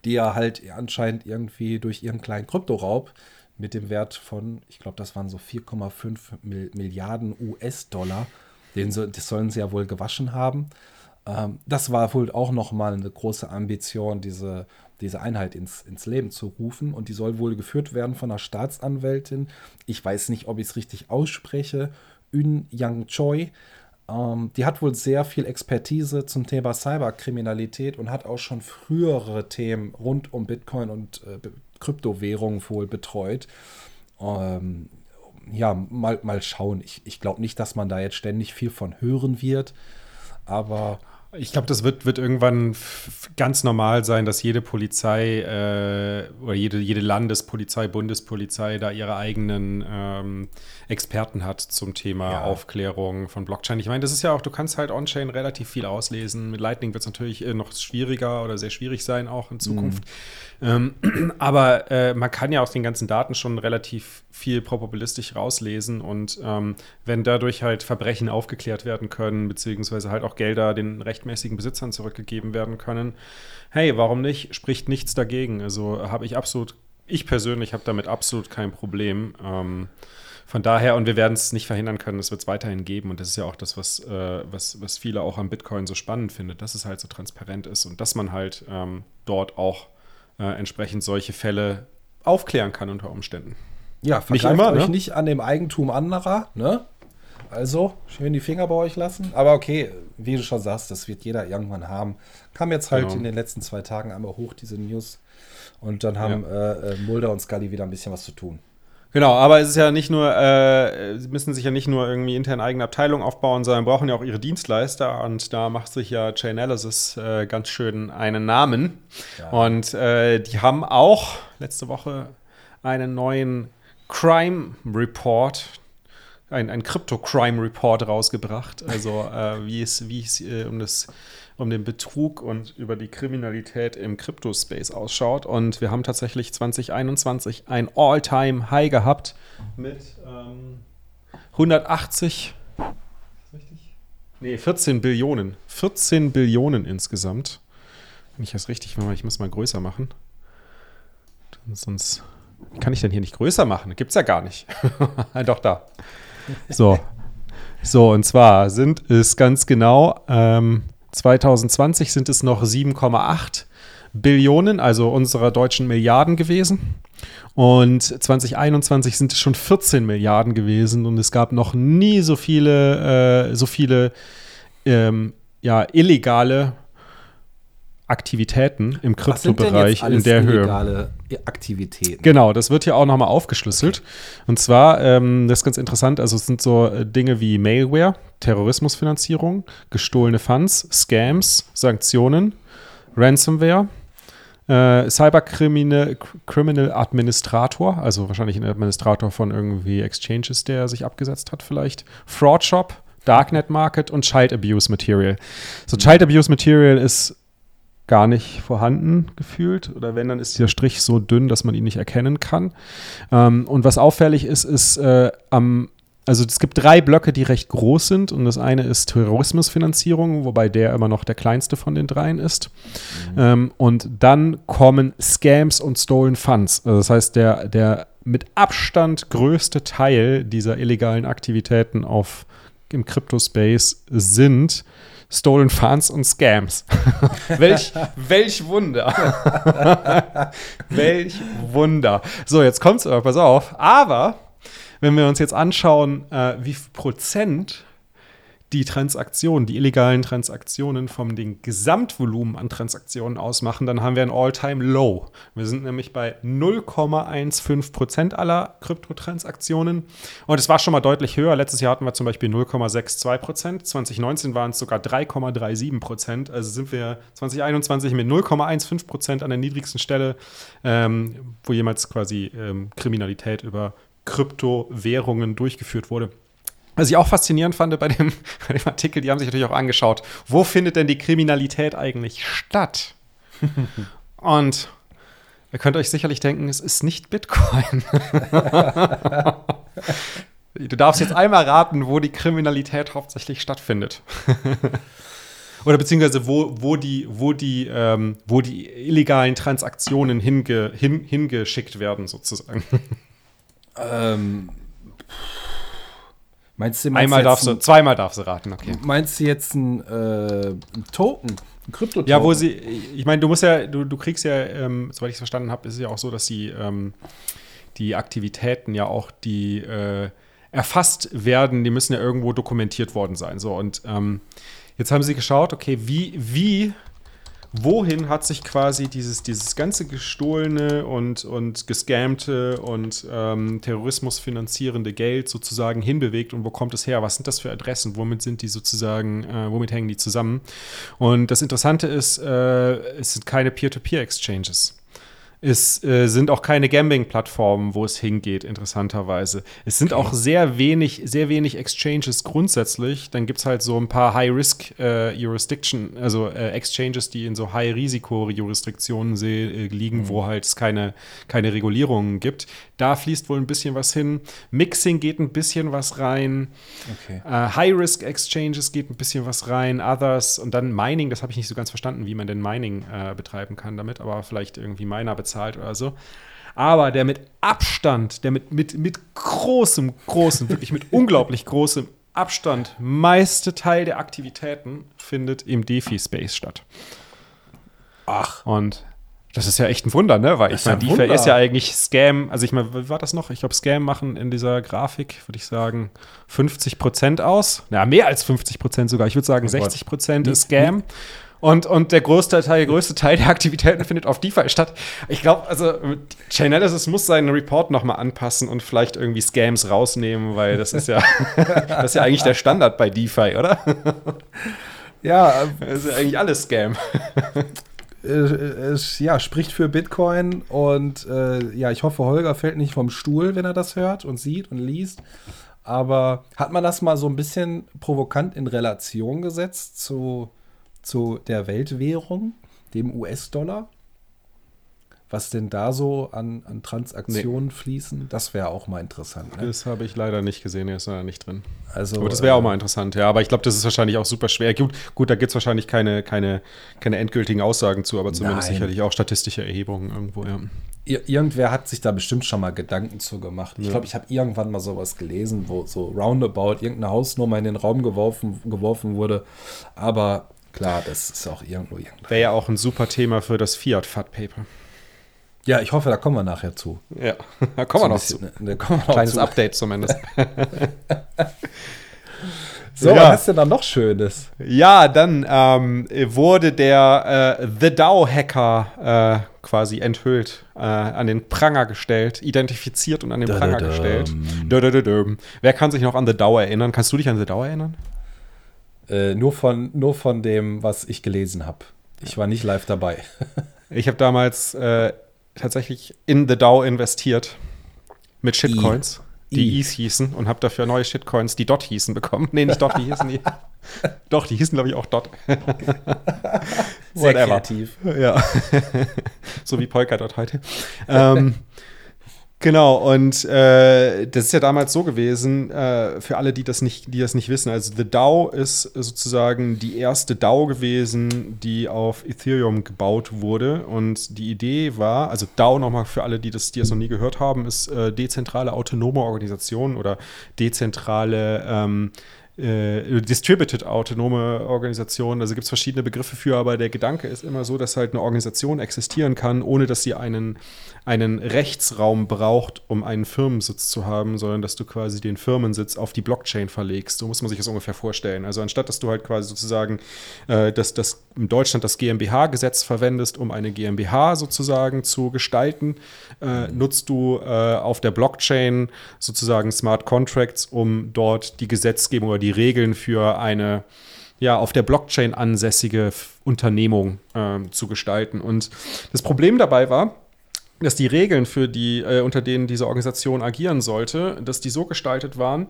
die ja halt anscheinend irgendwie durch ihren kleinen Kryptoraub mit dem Wert von, ich glaube, das waren so 4,5 Milliarden US-Dollar. Das sollen sie ja wohl gewaschen haben. Ähm, das war wohl auch nochmal eine große Ambition, diese, diese Einheit ins, ins Leben zu rufen. Und die soll wohl geführt werden von einer Staatsanwältin. Ich weiß nicht, ob ich es richtig ausspreche. Yun Yang Choi. Ähm, die hat wohl sehr viel Expertise zum Thema Cyberkriminalität und hat auch schon frühere Themen rund um Bitcoin und äh, Kryptowährungen wohl betreut. Ähm, ja, mal, mal schauen. Ich, ich glaube nicht, dass man da jetzt ständig viel von hören wird. Aber ich glaube, das wird, wird irgendwann ganz normal sein, dass jede Polizei äh, oder jede, jede Landespolizei, Bundespolizei da ihre eigenen ähm, Experten hat zum Thema ja. Aufklärung von Blockchain. Ich meine, das ist ja auch, du kannst halt on-chain relativ viel auslesen. Mit Lightning wird es natürlich äh, noch schwieriger oder sehr schwierig sein, auch in Zukunft. Mhm. Ähm, aber äh, man kann ja aus den ganzen Daten schon relativ viel probabilistisch rauslesen und ähm, wenn dadurch halt Verbrechen aufgeklärt werden können, beziehungsweise halt auch Gelder den Rechten rechtmäßigen Besitzern zurückgegeben werden können. Hey, warum nicht? Spricht nichts dagegen. Also habe ich absolut ich persönlich habe damit absolut kein Problem. Ähm, von daher, und wir werden es nicht verhindern können, es wird es weiterhin geben. Und das ist ja auch das, was, äh, was, was viele auch am Bitcoin so spannend findet, dass es halt so transparent ist und dass man halt ähm, dort auch äh, entsprechend solche Fälle aufklären kann unter Umständen. Ja, nicht immer, euch ne? nicht an dem Eigentum anderer, ne? Also, schön die Finger bei euch lassen. Aber okay, wie du schon sagst, das wird jeder irgendwann haben. Kam jetzt halt genau. in den letzten zwei Tagen einmal hoch, diese News. Und dann haben ja. äh, äh Mulder und Scully wieder ein bisschen was zu tun. Genau, aber es ist ja nicht nur, äh, sie müssen sich ja nicht nur irgendwie intern eigene Abteilungen aufbauen, sondern brauchen ja auch ihre Dienstleister und da macht sich ja Chainalysis äh, ganz schön einen Namen. Ja. Und äh, die haben auch letzte Woche einen neuen Crime Report, ein, ein Crypto-Crime Report rausgebracht. Also äh, wie es, wie es äh, um das um den Betrug und über die Kriminalität im Crypto-Space ausschaut. Und wir haben tatsächlich 2021 ein All-Time-High gehabt mit ähm, 180, richtig? Nee, 14 Billionen. 14 Billionen insgesamt. Wenn ich das richtig mache, ich muss mal größer machen. Sonst kann ich denn hier nicht größer machen? Gibt es ja gar nicht. Doch, da. So. So, und zwar sind es ganz genau ähm, 2020 sind es noch 7,8 Billionen, also unserer deutschen Milliarden gewesen. Und 2021 sind es schon 14 Milliarden gewesen und es gab noch nie so viele, äh, so viele ähm, ja, illegale Aktivitäten im Kryptobereich in der Höhe. Aktivitäten. Genau, das wird hier auch nochmal aufgeschlüsselt. Und zwar, ähm, das ist ganz interessant, also es sind so äh, Dinge wie Malware, Terrorismusfinanzierung, gestohlene Funds, Scams, Sanktionen, Ransomware, äh, Cybercriminal Criminal Administrator, also wahrscheinlich ein Administrator von irgendwie Exchanges, der sich abgesetzt hat vielleicht, Fraud Shop, Darknet Market und Child Abuse Material. So Child Abuse Material ist gar nicht vorhanden gefühlt. Oder wenn, dann ist der Strich so dünn, dass man ihn nicht erkennen kann. Ähm, und was auffällig ist, ist äh, am also es gibt drei Blöcke, die recht groß sind und das eine ist Terrorismusfinanzierung, wobei der immer noch der kleinste von den dreien ist. Mhm. Ähm, und dann kommen Scams und Stolen Funds. Also das heißt, der, der mit Abstand größte Teil dieser illegalen Aktivitäten auf, im Crypto-Space sind Stolen Funds und Scams. welch, welch Wunder. welch Wunder. So, jetzt kommt's aber, pass auf. Aber, wenn wir uns jetzt anschauen, äh, wie viel Prozent die Transaktionen, die illegalen Transaktionen vom den Gesamtvolumen an Transaktionen ausmachen, dann haben wir ein All-Time-Low. Wir sind nämlich bei 0,15 Prozent aller Kryptotransaktionen. Und es war schon mal deutlich höher. Letztes Jahr hatten wir zum Beispiel 0,62 Prozent. 2019 waren es sogar 3,37 Prozent. Also sind wir 2021 mit 0,15 Prozent an der niedrigsten Stelle, ähm, wo jemals quasi ähm, Kriminalität über Kryptowährungen durchgeführt wurde. Was ich auch faszinierend fand bei dem, bei dem Artikel, die haben sich natürlich auch angeschaut, wo findet denn die Kriminalität eigentlich statt? Und ihr könnt euch sicherlich denken, es ist nicht Bitcoin. du darfst jetzt einmal raten, wo die Kriminalität hauptsächlich stattfindet. Oder beziehungsweise wo, wo, die, wo, die, ähm, wo die illegalen Transaktionen hinge, hin, hingeschickt werden, sozusagen. Ähm, Meinst du, meinst Einmal darfst du, zweimal darfst du raten, okay. Meinst du jetzt ein, äh, ein Token, ein Krypto-Token? Ja, wo sie, ich meine, du musst ja, du, du kriegst ja, ähm, soweit ich es verstanden habe, ist es ja auch so, dass die, ähm, die Aktivitäten ja auch die äh, erfasst werden, die müssen ja irgendwo dokumentiert worden sein. So, und ähm, jetzt haben sie geschaut, okay, wie, wie wohin hat sich quasi dieses, dieses ganze gestohlene und, und gescamte und ähm, Terrorismus finanzierende Geld sozusagen hinbewegt und wo kommt es her? Was sind das für Adressen? Womit sind die sozusagen, äh, womit hängen die zusammen? Und das Interessante ist, äh, es sind keine Peer-to-Peer-Exchanges. Es äh, sind auch keine Gambling-Plattformen, wo es hingeht, interessanterweise. Es sind auch sehr wenig, sehr wenig Exchanges grundsätzlich. Dann gibt es halt so ein paar High-Risk-Jurisdiction, äh, also äh, Exchanges, die in so High-Risiko-Jurisdiktionen äh, liegen, mhm. wo halt es keine, keine Regulierungen gibt. Da fließt wohl ein bisschen was hin. Mixing geht ein bisschen was rein. Okay. Äh, High-Risk-Exchanges geht ein bisschen was rein. Others und dann Mining, das habe ich nicht so ganz verstanden, wie man denn Mining äh, betreiben kann damit, aber vielleicht irgendwie Miner bezahlt oder so. Aber der mit Abstand, der mit, mit, mit großem, großem, wirklich mit unglaublich großem Abstand meiste Teil der Aktivitäten findet im DeFi-Space statt. Ach. Und das ist ja echt ein Wunder, ne? Weil ich meine, DeFi ist ja eigentlich Scam. Also ich meine, wie war das noch? Ich glaube, Scam machen in dieser Grafik, würde ich sagen, 50 Prozent aus. Ja, mehr als 50 Prozent sogar. Ich würde sagen, oh 60 Prozent ist Scam. Und, und der größte Teil, der größte Teil der Aktivitäten findet auf DeFi statt. Ich glaube, also Chainalysis muss seinen Report noch mal anpassen und vielleicht irgendwie Scams rausnehmen, weil das ist ja, das ist ja eigentlich der Standard bei DeFi, oder? Ja, das ist ja eigentlich alles Scam. es ja, spricht für Bitcoin und äh, ja, ich hoffe, Holger fällt nicht vom Stuhl, wenn er das hört und sieht und liest. Aber hat man das mal so ein bisschen provokant in Relation gesetzt zu, zu der Weltwährung, dem US-Dollar? was denn da so an, an Transaktionen nee. fließen, das wäre auch mal interessant. Ne? Das habe ich leider nicht gesehen, der ist da nicht drin. Also, aber das wäre äh, auch mal interessant, ja. Aber ich glaube, das ist wahrscheinlich auch super schwer. Gut, gut da gibt es wahrscheinlich keine, keine, keine endgültigen Aussagen zu, aber zumindest Nein. sicherlich auch statistische Erhebungen irgendwo, ja. Ir irgendwer hat sich da bestimmt schon mal Gedanken zu gemacht. Ich glaube, ich habe irgendwann mal sowas gelesen, wo so roundabout irgendeine Hausnummer in den Raum geworfen, geworfen wurde. Aber klar, das ist auch irgendwo irgendwo. Wäre ja auch ein super Thema für das Fiat-Fat-Paper. Ja, ich hoffe, da kommen wir nachher zu. Ja, da kommen so wir noch bisschen, zu. Ne, kommen wir Kleines zu. Update zumindest. so, ja. was ist denn da noch Schönes? Ja, dann ähm, wurde der äh, The DAO-Hacker äh, quasi enthüllt, äh, an den Pranger gestellt, identifiziert und an den Pranger gestellt. Wer kann sich noch an The DAO erinnern? Kannst du dich an The DAO erinnern? Äh, nur, von, nur von dem, was ich gelesen habe. Ich war nicht live dabei. ich habe damals äh, tatsächlich in The DAO investiert mit Shitcoins, I. die E's hießen und habe dafür neue Shitcoins, die Dot hießen, bekommen. Nee, nicht Dot, die hießen die. Doch, die hießen, glaube ich, auch Dot. Sehr kreativ. Ja. so wie Polkadot heute. ähm, Genau, und äh, das ist ja damals so gewesen, äh, für alle, die das, nicht, die das nicht wissen. Also The DAO ist sozusagen die erste DAO gewesen, die auf Ethereum gebaut wurde. Und die Idee war, also DAO nochmal für alle, die das, die das noch nie gehört haben, ist äh, dezentrale autonome Organisation oder dezentrale ähm, äh, distributed autonome Organisation. Also gibt es verschiedene Begriffe für, aber der Gedanke ist immer so, dass halt eine Organisation existieren kann, ohne dass sie einen, einen Rechtsraum braucht, um einen Firmensitz zu haben, sondern dass du quasi den Firmensitz auf die Blockchain verlegst. So muss man sich das ungefähr vorstellen. Also anstatt dass du halt quasi sozusagen äh, dass das in Deutschland das GmbH-Gesetz verwendest, um eine GmbH sozusagen zu gestalten, äh, nutzt du äh, auf der Blockchain sozusagen Smart Contracts, um dort die Gesetzgebung oder die Regeln für eine ja, auf der Blockchain ansässige Unternehmung äh, zu gestalten. Und das Problem dabei war, dass die Regeln, für die, äh, unter denen diese Organisation agieren sollte, dass die so gestaltet waren,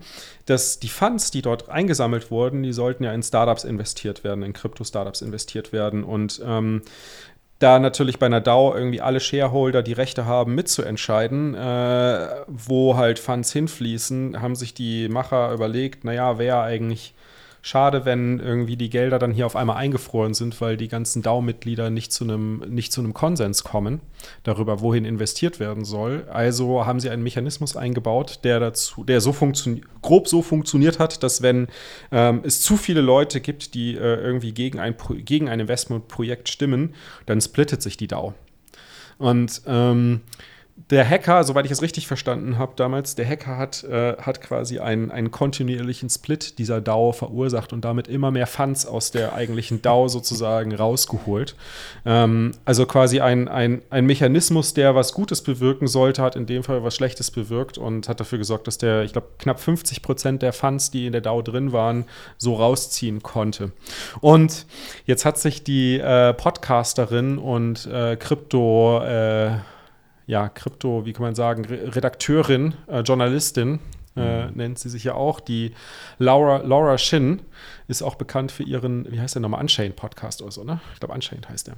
dass die Funds, die dort eingesammelt wurden, die sollten ja in Startups investiert werden, in Krypto-Startups investiert werden. Und ähm, da natürlich bei einer DAO irgendwie alle Shareholder die Rechte haben, mitzuentscheiden, äh, wo halt Funds hinfließen, haben sich die Macher überlegt, naja, wer eigentlich schade, wenn irgendwie die Gelder dann hier auf einmal eingefroren sind, weil die ganzen DAO-Mitglieder nicht zu einem nicht zu einem Konsens kommen darüber, wohin investiert werden soll. Also haben sie einen Mechanismus eingebaut, der dazu, der so grob so funktioniert hat, dass wenn ähm, es zu viele Leute gibt, die äh, irgendwie gegen ein, gegen ein Investmentprojekt stimmen, dann splittet sich die DAO. Und ähm, der Hacker, soweit ich es richtig verstanden habe damals, der Hacker hat, äh, hat quasi einen, einen kontinuierlichen Split dieser DAO verursacht und damit immer mehr Funds aus der eigentlichen DAO sozusagen rausgeholt. Ähm, also quasi ein, ein, ein Mechanismus, der was Gutes bewirken sollte, hat in dem Fall was Schlechtes bewirkt und hat dafür gesorgt, dass der, ich glaube, knapp 50 Prozent der Funds, die in der DAO drin waren, so rausziehen konnte. Und jetzt hat sich die äh, Podcasterin und äh, Krypto- äh, ja, Krypto, wie kann man sagen, Redakteurin, äh, Journalistin, äh, mhm. nennt sie sich ja auch. Die Laura, Laura Shin ist auch bekannt für ihren, wie heißt der nochmal, Unchained Podcast oder so, ne? Ich glaube, Unchained heißt der.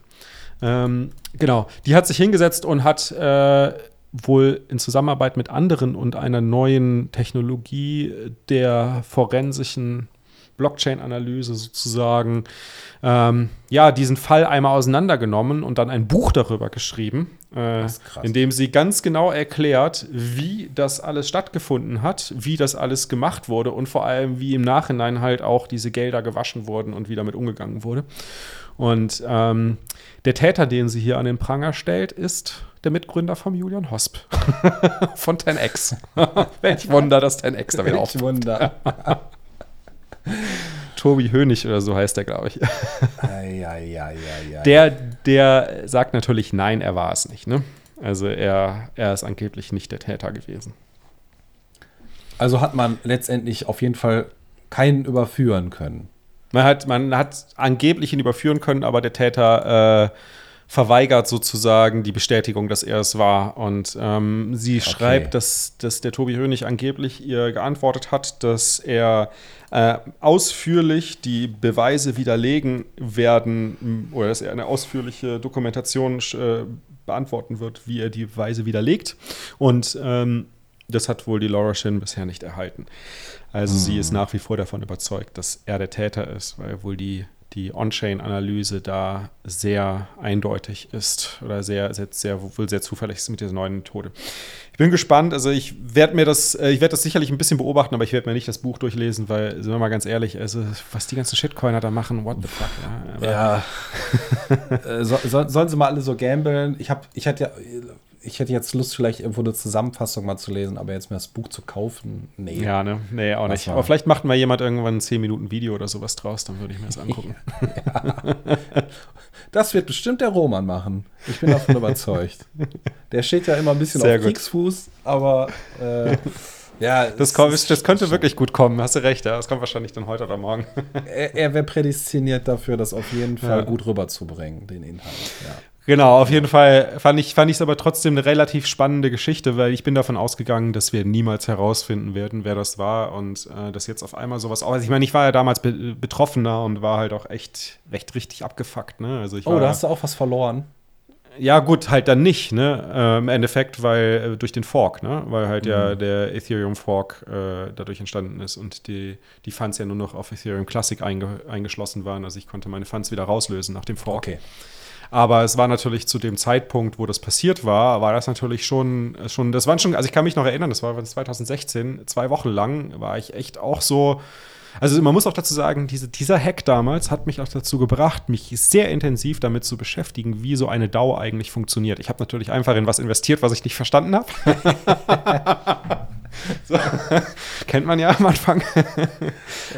Ähm, genau, die hat sich hingesetzt und hat äh, wohl in Zusammenarbeit mit anderen und einer neuen Technologie der forensischen Blockchain-Analyse sozusagen, ähm, ja, diesen Fall einmal auseinandergenommen und dann ein Buch darüber geschrieben, äh, in dem sie ganz genau erklärt, wie das alles stattgefunden hat, wie das alles gemacht wurde und vor allem, wie im Nachhinein halt auch diese Gelder gewaschen wurden und wie damit umgegangen wurde. Und ähm, der Täter, den sie hier an den Pranger stellt, ist der Mitgründer vom Julian Hosp von 10x. Welch Wunder, dass 10x da wieder auf. Wunder. Tobi Hönig oder so heißt der, glaube ich. Ei, ei, ei, der, der sagt natürlich, nein, er war es nicht. Ne? Also er, er ist angeblich nicht der Täter gewesen. Also hat man letztendlich auf jeden Fall keinen überführen können. Man hat, man hat angeblich ihn überführen können, aber der Täter äh, verweigert sozusagen die Bestätigung, dass er es war. Und ähm, sie okay. schreibt, dass, dass der Tobi Hönig angeblich ihr geantwortet hat, dass er äh, ausführlich die Beweise widerlegen werden oder dass er eine ausführliche Dokumentation äh, beantworten wird, wie er die Beweise widerlegt. Und ähm, das hat wohl die Laura Shin bisher nicht erhalten. Also mhm. sie ist nach wie vor davon überzeugt, dass er der Täter ist, weil wohl die die On-Chain-Analyse da sehr eindeutig ist oder sehr, sehr, sehr, wohl sehr zuverlässig ist mit dieser neuen Methode. Ich bin gespannt, also ich werde mir das, äh, ich werde das sicherlich ein bisschen beobachten, aber ich werde mir nicht das Buch durchlesen, weil, sind wir mal ganz ehrlich, also was die ganzen Shitcoiner da machen, what the fuck. Ja, ja. Äh, so, so, sollen sie mal alle so gambeln? Ich habe, ich hatte ja ich hätte jetzt Lust, vielleicht irgendwo eine Zusammenfassung mal zu lesen, aber jetzt mir das Buch zu kaufen, nee. Ja, ne? Nee, auch nicht. Aber vielleicht macht mal jemand irgendwann ein 10 Minuten Video oder sowas draus, dann würde ich mir das angucken. ja. Das wird bestimmt der Roman machen. Ich bin davon überzeugt. Der steht ja immer ein bisschen Sehr auf gut. Kriegsfuß, aber äh, ja, das, kommt, das könnte wirklich gut kommen, hast du recht, ja. Das kommt wahrscheinlich dann heute oder morgen. er, er wäre prädestiniert dafür, das auf jeden Fall ja. gut rüberzubringen, den Inhalt. Ja. Genau, auf jeden Fall fand ich es fand aber trotzdem eine relativ spannende Geschichte, weil ich bin davon ausgegangen, dass wir niemals herausfinden werden, wer das war und äh, dass jetzt auf einmal sowas. Also ich meine, ich war ja damals be Betroffener und war halt auch echt recht richtig abgefuckt. Ne? Also ich oh, da hast du auch was verloren. Ja, gut, halt dann nicht, ne? Äh, Im Endeffekt, weil äh, durch den Fork, ne? Weil halt mhm. ja der Ethereum Fork äh, dadurch entstanden ist und die, die Funds ja nur noch auf Ethereum Classic einge eingeschlossen waren. Also ich konnte meine Funds wieder rauslösen nach dem Fork. Okay. Aber es war natürlich zu dem Zeitpunkt, wo das passiert war, war das natürlich schon, schon, das waren schon, also ich kann mich noch erinnern, das war 2016, zwei Wochen lang war ich echt auch so, also man muss auch dazu sagen, diese, dieser Hack damals hat mich auch dazu gebracht, mich sehr intensiv damit zu beschäftigen, wie so eine DAO eigentlich funktioniert. Ich habe natürlich einfach in was investiert, was ich nicht verstanden habe. So, kennt man ja am Anfang.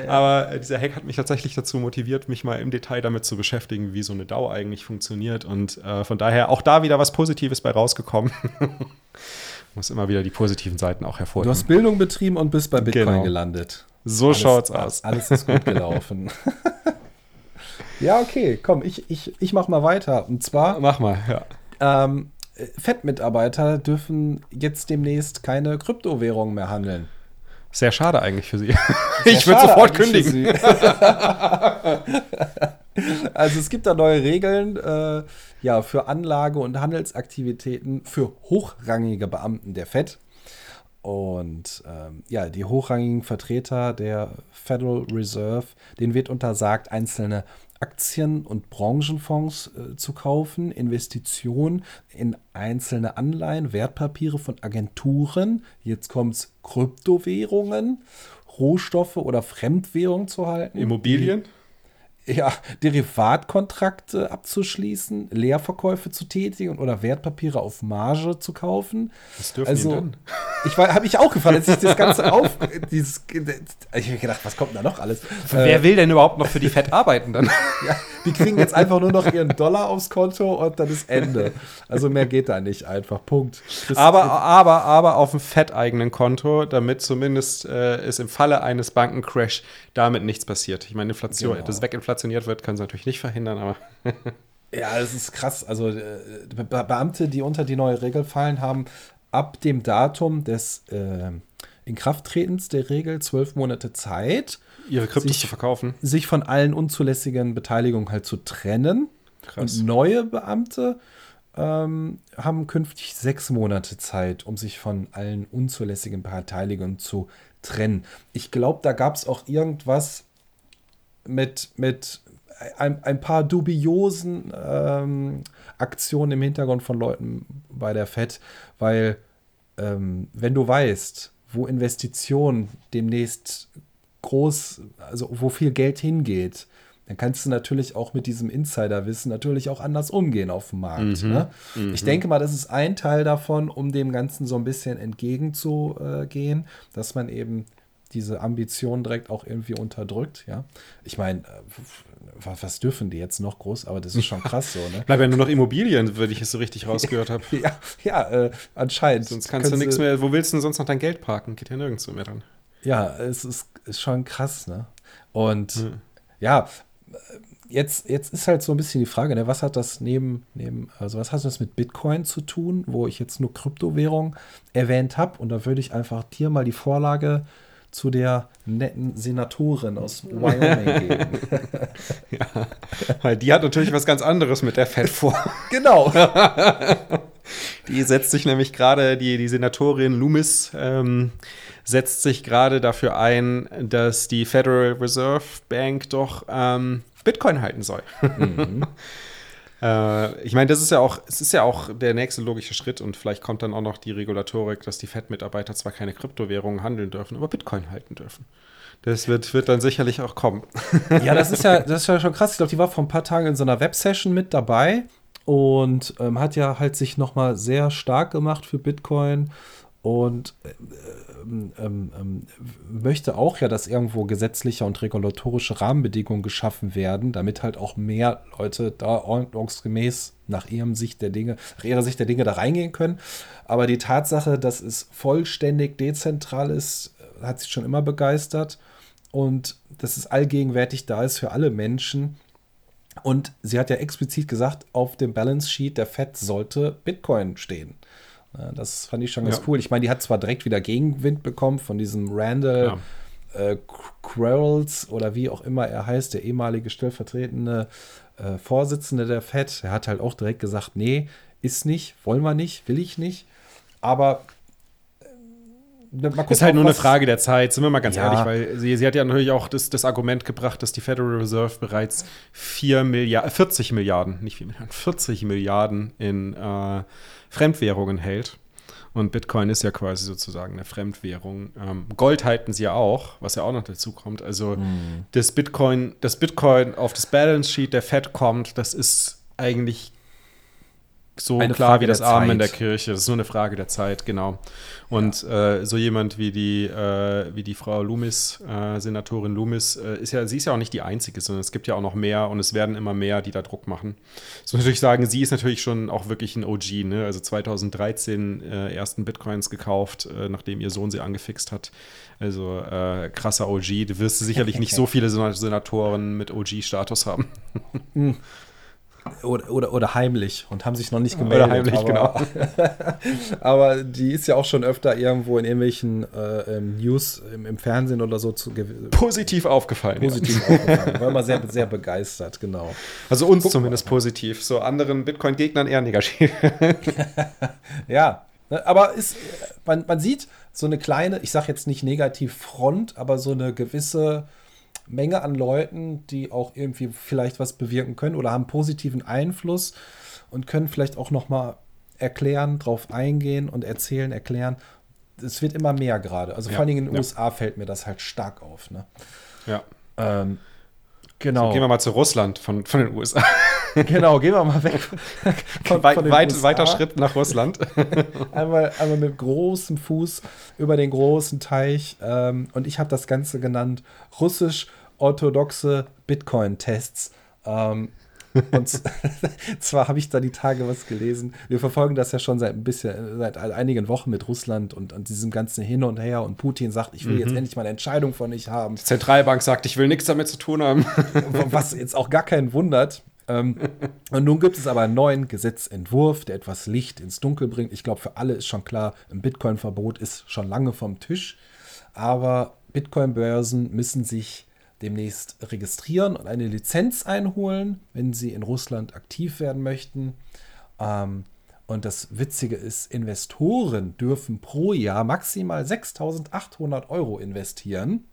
Aber äh, dieser Hack hat mich tatsächlich dazu motiviert, mich mal im Detail damit zu beschäftigen, wie so eine DAO eigentlich funktioniert. Und äh, von daher auch da wieder was Positives bei rausgekommen. Muss immer wieder die positiven Seiten auch hervorheben. Du hast Bildung betrieben und bist bei Bitcoin genau. gelandet. So alles, schaut's aus. Alles ist gut gelaufen. ja, okay, komm, ich, ich, ich mach mal weiter. Und zwar. Mach mal, ja. Ähm, Fettmitarbeiter dürfen jetzt demnächst keine Kryptowährungen mehr handeln. Sehr schade eigentlich für sie. Sehr ich würde sofort kündigen. also es gibt da neue Regeln äh, ja, für Anlage- und Handelsaktivitäten für hochrangige Beamten der FED. Und ähm, ja, die hochrangigen Vertreter der Federal Reserve, denen wird untersagt, einzelne Aktien und Branchenfonds äh, zu kaufen, Investitionen in einzelne Anleihen, Wertpapiere von Agenturen, jetzt kommt es Kryptowährungen, Rohstoffe oder Fremdwährung zu halten. Immobilien? Ja, Derivatkontrakte abzuschließen, Leerverkäufe zu tätigen oder Wertpapiere auf Marge zu kaufen. Was dürfen also, denn? Ich habe ich auch gefallen, als ich das Ganze auf. Dieses, ich habe gedacht, was kommt da noch alles? Wer äh, will denn überhaupt noch für die Fett arbeiten dann? ja, die kriegen jetzt einfach nur noch ihren Dollar aufs Konto und dann ist Ende. Also mehr geht da nicht einfach. Punkt. Das aber, aber, aber auf dem fetteigenen Konto, damit zumindest äh, es im Falle eines Bankencrash damit nichts passiert. Ich meine, Inflation, genau. das weginflationiert wird, kann es natürlich nicht verhindern, aber. ja, es ist krass. Also äh, Beamte, die unter die neue Regel fallen, haben ab dem Datum des äh, Inkrafttretens der Regel zwölf Monate Zeit, ihre Kryptos sich, zu verkaufen. Sich von allen unzulässigen Beteiligungen halt zu trennen. Krass. Und neue Beamte ähm, haben künftig sechs Monate Zeit, um sich von allen unzulässigen Beteiligungen zu trennen. Ich glaube, da gab es auch irgendwas mit, mit ein, ein paar dubiosen ähm, Aktionen im Hintergrund von Leuten bei der FED, weil ähm, wenn du weißt, wo Investitionen demnächst groß, also wo viel Geld hingeht, dann kannst du natürlich auch mit diesem Insiderwissen natürlich auch anders umgehen auf dem Markt. Mhm, ne? mhm. Ich denke mal, das ist ein Teil davon, um dem Ganzen so ein bisschen entgegenzugehen, dass man eben diese Ambition direkt auch irgendwie unterdrückt, ja. Ich meine, äh, was dürfen die jetzt noch groß, aber das ist schon krass so, ne? Bleiben ja nur noch Immobilien, wenn ich es so richtig rausgehört habe. ja, ja äh, anscheinend. Sonst kannst du nichts mehr, wo willst du denn sonst noch dein Geld parken? Geht ja nirgendwo mehr dran. Ja, es ist, ist schon krass, ne? Und hm. ja, jetzt, jetzt ist halt so ein bisschen die Frage, ne, was hat das neben, neben, also was hat das mit Bitcoin zu tun, wo ich jetzt nur Kryptowährung erwähnt habe? Und da würde ich einfach dir mal die Vorlage zu der netten Senatorin aus Wyoming geben. ja, weil die hat natürlich was ganz anderes mit der Fed vor. genau. die setzt sich nämlich gerade, die, die Senatorin Loomis, ähm, setzt sich gerade dafür ein, dass die Federal Reserve Bank doch ähm, Bitcoin halten soll. Mhm. Äh, ich meine, das ist ja auch, es ist ja auch der nächste logische Schritt und vielleicht kommt dann auch noch die Regulatorik, dass die FED-Mitarbeiter zwar keine Kryptowährungen handeln dürfen, aber Bitcoin halten dürfen. Das wird, wird dann sicherlich auch kommen. Ja, das ist ja, das ist ja schon krass. Ich glaube, die war vor ein paar Tagen in so einer Web-Session mit dabei und ähm, hat ja halt sich nochmal sehr stark gemacht für Bitcoin und äh, ähm, ähm, möchte auch ja, dass irgendwo gesetzliche und regulatorische Rahmenbedingungen geschaffen werden, damit halt auch mehr Leute da ordnungsgemäß nach ihrem Sicht der Dinge, nach ihrer Sicht der Dinge da reingehen können. Aber die Tatsache, dass es vollständig dezentral ist, hat sich schon immer begeistert und dass es allgegenwärtig da ist für alle Menschen. Und sie hat ja explizit gesagt, auf dem Balance Sheet der Fed sollte Bitcoin stehen. Das fand ich schon ganz ja. cool. Ich meine, die hat zwar direkt wieder Gegenwind bekommen von diesem Randall ja. äh, Quarles oder wie auch immer er heißt, der ehemalige stellvertretende äh, Vorsitzende der FED. Er hat halt auch direkt gesagt, nee, ist nicht, wollen wir nicht, will ich nicht. Aber äh, ist halt nur eine Frage der Zeit, sind wir mal ganz ja. ehrlich, weil sie, sie hat ja natürlich auch das, das Argument gebracht, dass die Federal Reserve bereits 4 Milliarden, 40 Milliarden, nicht 4 Milliarden, 40 Milliarden in äh, Fremdwährungen hält. Und Bitcoin ist ja quasi sozusagen eine Fremdwährung. Ähm, Gold halten sie ja auch, was ja auch noch dazu kommt. Also mhm. das Bitcoin, das Bitcoin auf das Balance Sheet der Fed kommt, das ist eigentlich so eine klar Frage wie das Amen in der Kirche. Das ist nur eine Frage der Zeit, genau. Und ja. äh, so jemand wie die, äh, wie die Frau Loomis, äh, Senatorin Loomis, äh, ist ja, sie ist ja auch nicht die einzige, sondern es gibt ja auch noch mehr und es werden immer mehr, die da Druck machen. Ich muss natürlich sagen, sie ist natürlich schon auch wirklich ein OG, ne? Also 2013 äh, ersten Bitcoins gekauft, äh, nachdem ihr Sohn sie angefixt hat. Also krasser OG. Du wirst sicherlich nicht so viele Senatoren mit OG-Status haben. Oder, oder, oder, heimlich und haben sich noch nicht gemeldet. Oder heimlich, aber, genau. aber die ist ja auch schon öfter irgendwo in irgendwelchen äh, News im, im, Fernsehen oder so zu positiv aufgefallen. Positiv ja. aufgefallen. War immer sehr, sehr begeistert, genau. Also uns Guck zumindest mal. positiv. So anderen Bitcoin-Gegnern eher negativ. ja, ne, aber ist, man, man sieht so eine kleine, ich sage jetzt nicht negativ Front, aber so eine gewisse Menge an Leuten, die auch irgendwie vielleicht was bewirken können oder haben positiven Einfluss und können vielleicht auch noch mal erklären, drauf eingehen und erzählen, erklären. Es wird immer mehr gerade. Also ja, vor allen Dingen in den ja. USA fällt mir das halt stark auf. Ne? Ja. Ähm, genau. So, gehen wir mal zu Russland von, von den USA. genau, gehen wir mal weg. Von, Weit, von weit, weiter Schritt nach Russland. einmal, einmal mit großem Fuß über den großen Teich. Ähm, und ich habe das Ganze genannt russisch orthodoxe Bitcoin-Tests. Ähm, und zwar habe ich da die Tage was gelesen. Wir verfolgen das ja schon seit ein bisschen, seit einigen Wochen mit Russland und, und diesem ganzen Hin und Her. Und Putin sagt, ich will mhm. jetzt endlich mal eine Entscheidung von euch haben. Die Zentralbank sagt, ich will nichts damit zu tun haben. Was jetzt auch gar keinen wundert. Ähm, und nun gibt es aber einen neuen Gesetzentwurf, der etwas Licht ins Dunkel bringt. Ich glaube, für alle ist schon klar, ein Bitcoin-Verbot ist schon lange vom Tisch. Aber Bitcoin-Börsen müssen sich demnächst registrieren und eine Lizenz einholen, wenn sie in Russland aktiv werden möchten. Ähm, und das Witzige ist, Investoren dürfen pro Jahr maximal 6.800 Euro investieren.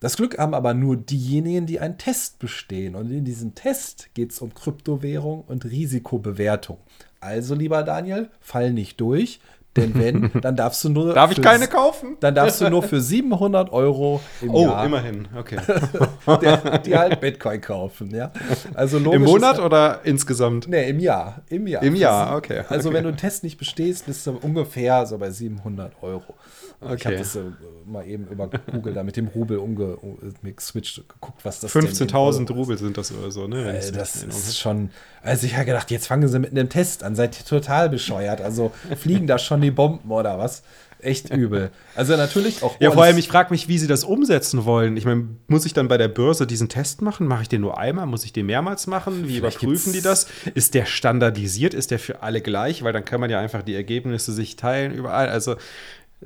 Das Glück haben aber nur diejenigen, die einen Test bestehen. Und in diesem Test geht es um Kryptowährung und Risikobewertung. Also, lieber Daniel, fall nicht durch. Denn wenn, dann darfst du nur. Darf ich keine kaufen? Dann darfst du nur für 700 Euro im oh, Jahr. Oh, immerhin, okay. der, die halt Bitcoin kaufen, ja. Also Im Monat ist, oder insgesamt? Nee, im Jahr. Im Jahr. Im Jahr, okay. Also, okay. wenn du einen Test nicht bestehst, bist du ungefähr so bei 700 Euro. Okay. Ich habe das äh, mal eben über Google da mit dem Rubel umgeswitcht, geguckt, was das 15.000 Rubel sind das oder so, ne? Äh, das ist schon. Also, ich habe gedacht, jetzt fangen sie mit einem Test an, seid ihr total bescheuert. Also, fliegen da schon die Bomben oder was? Echt übel. Also natürlich auch. Ja, vor allem, ich frage mich, wie sie das umsetzen wollen. Ich meine, muss ich dann bei der Börse diesen Test machen? Mache ich den nur einmal? Muss ich den mehrmals machen? Wie Vielleicht überprüfen die das? Ist der standardisiert? Ist der für alle gleich? Weil dann kann man ja einfach die Ergebnisse sich teilen überall. Also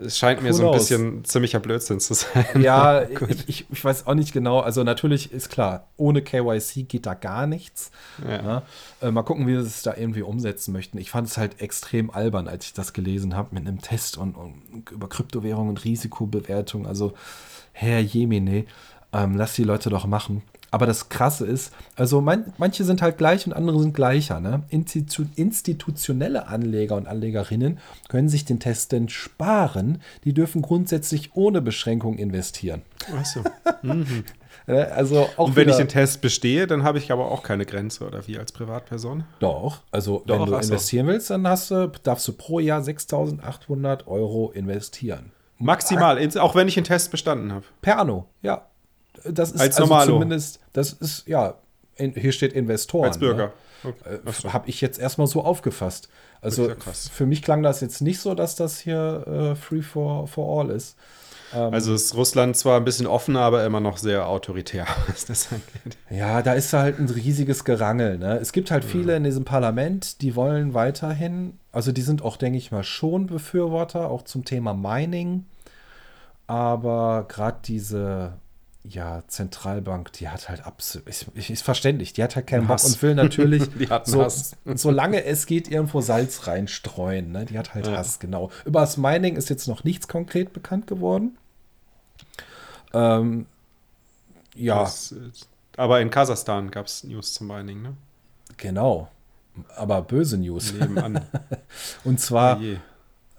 es scheint mir so ein bisschen ziemlicher Blödsinn zu sein. Ja, ich, ich, ich, weiß auch nicht genau. Also natürlich ist klar, ohne KYC geht da gar nichts. Ja. Ja. Äh, mal gucken, wie sie es da irgendwie umsetzen möchten. Ich fand es halt extrem albern, als ich das gelesen habe mit einem Test und, und über Kryptowährung und Risikobewertung. Also Herr Jemine, ähm, lass die Leute doch machen. Aber das Krasse ist, also man, manche sind halt gleich und andere sind gleicher. Ne? Institu institutionelle Anleger und Anlegerinnen können sich den Test denn sparen. Die dürfen grundsätzlich ohne Beschränkung investieren. Achso. Mhm. Also auch und wenn ich den Test bestehe, dann habe ich aber auch keine Grenze, oder wie als Privatperson? Doch, also Doch, wenn du investieren willst, dann hast du, darfst du pro Jahr 6.800 Euro investieren. Maximal, auch wenn ich den Test bestanden habe. Per Anno, ja das ist als also zumindest, das ist, ja, in, hier steht Investoren. Als Bürger. Ne? Okay. Äh, Habe ich jetzt erstmal so aufgefasst. Also ja für mich klang das jetzt nicht so, dass das hier äh, free for, for all ist. Ähm, also ist Russland zwar ein bisschen offener, aber immer noch sehr autoritär, was das angeht. Ja, da ist halt ein riesiges Gerangel. Ne? Es gibt halt viele ja. in diesem Parlament, die wollen weiterhin, also die sind auch, denke ich mal, schon Befürworter, auch zum Thema Mining. Aber gerade diese ja, Zentralbank, die hat halt absolut, ist, ist verständlich, die hat halt keinen Bock und will natürlich, so, solange es geht, irgendwo Salz reinstreuen. Ne? Die hat halt ja. Hass, genau. Über das Mining ist jetzt noch nichts konkret bekannt geworden. Ähm, ja. Das, aber in Kasachstan gab es News zum Mining, ne? Genau. Aber böse News. Nebenan. und zwar.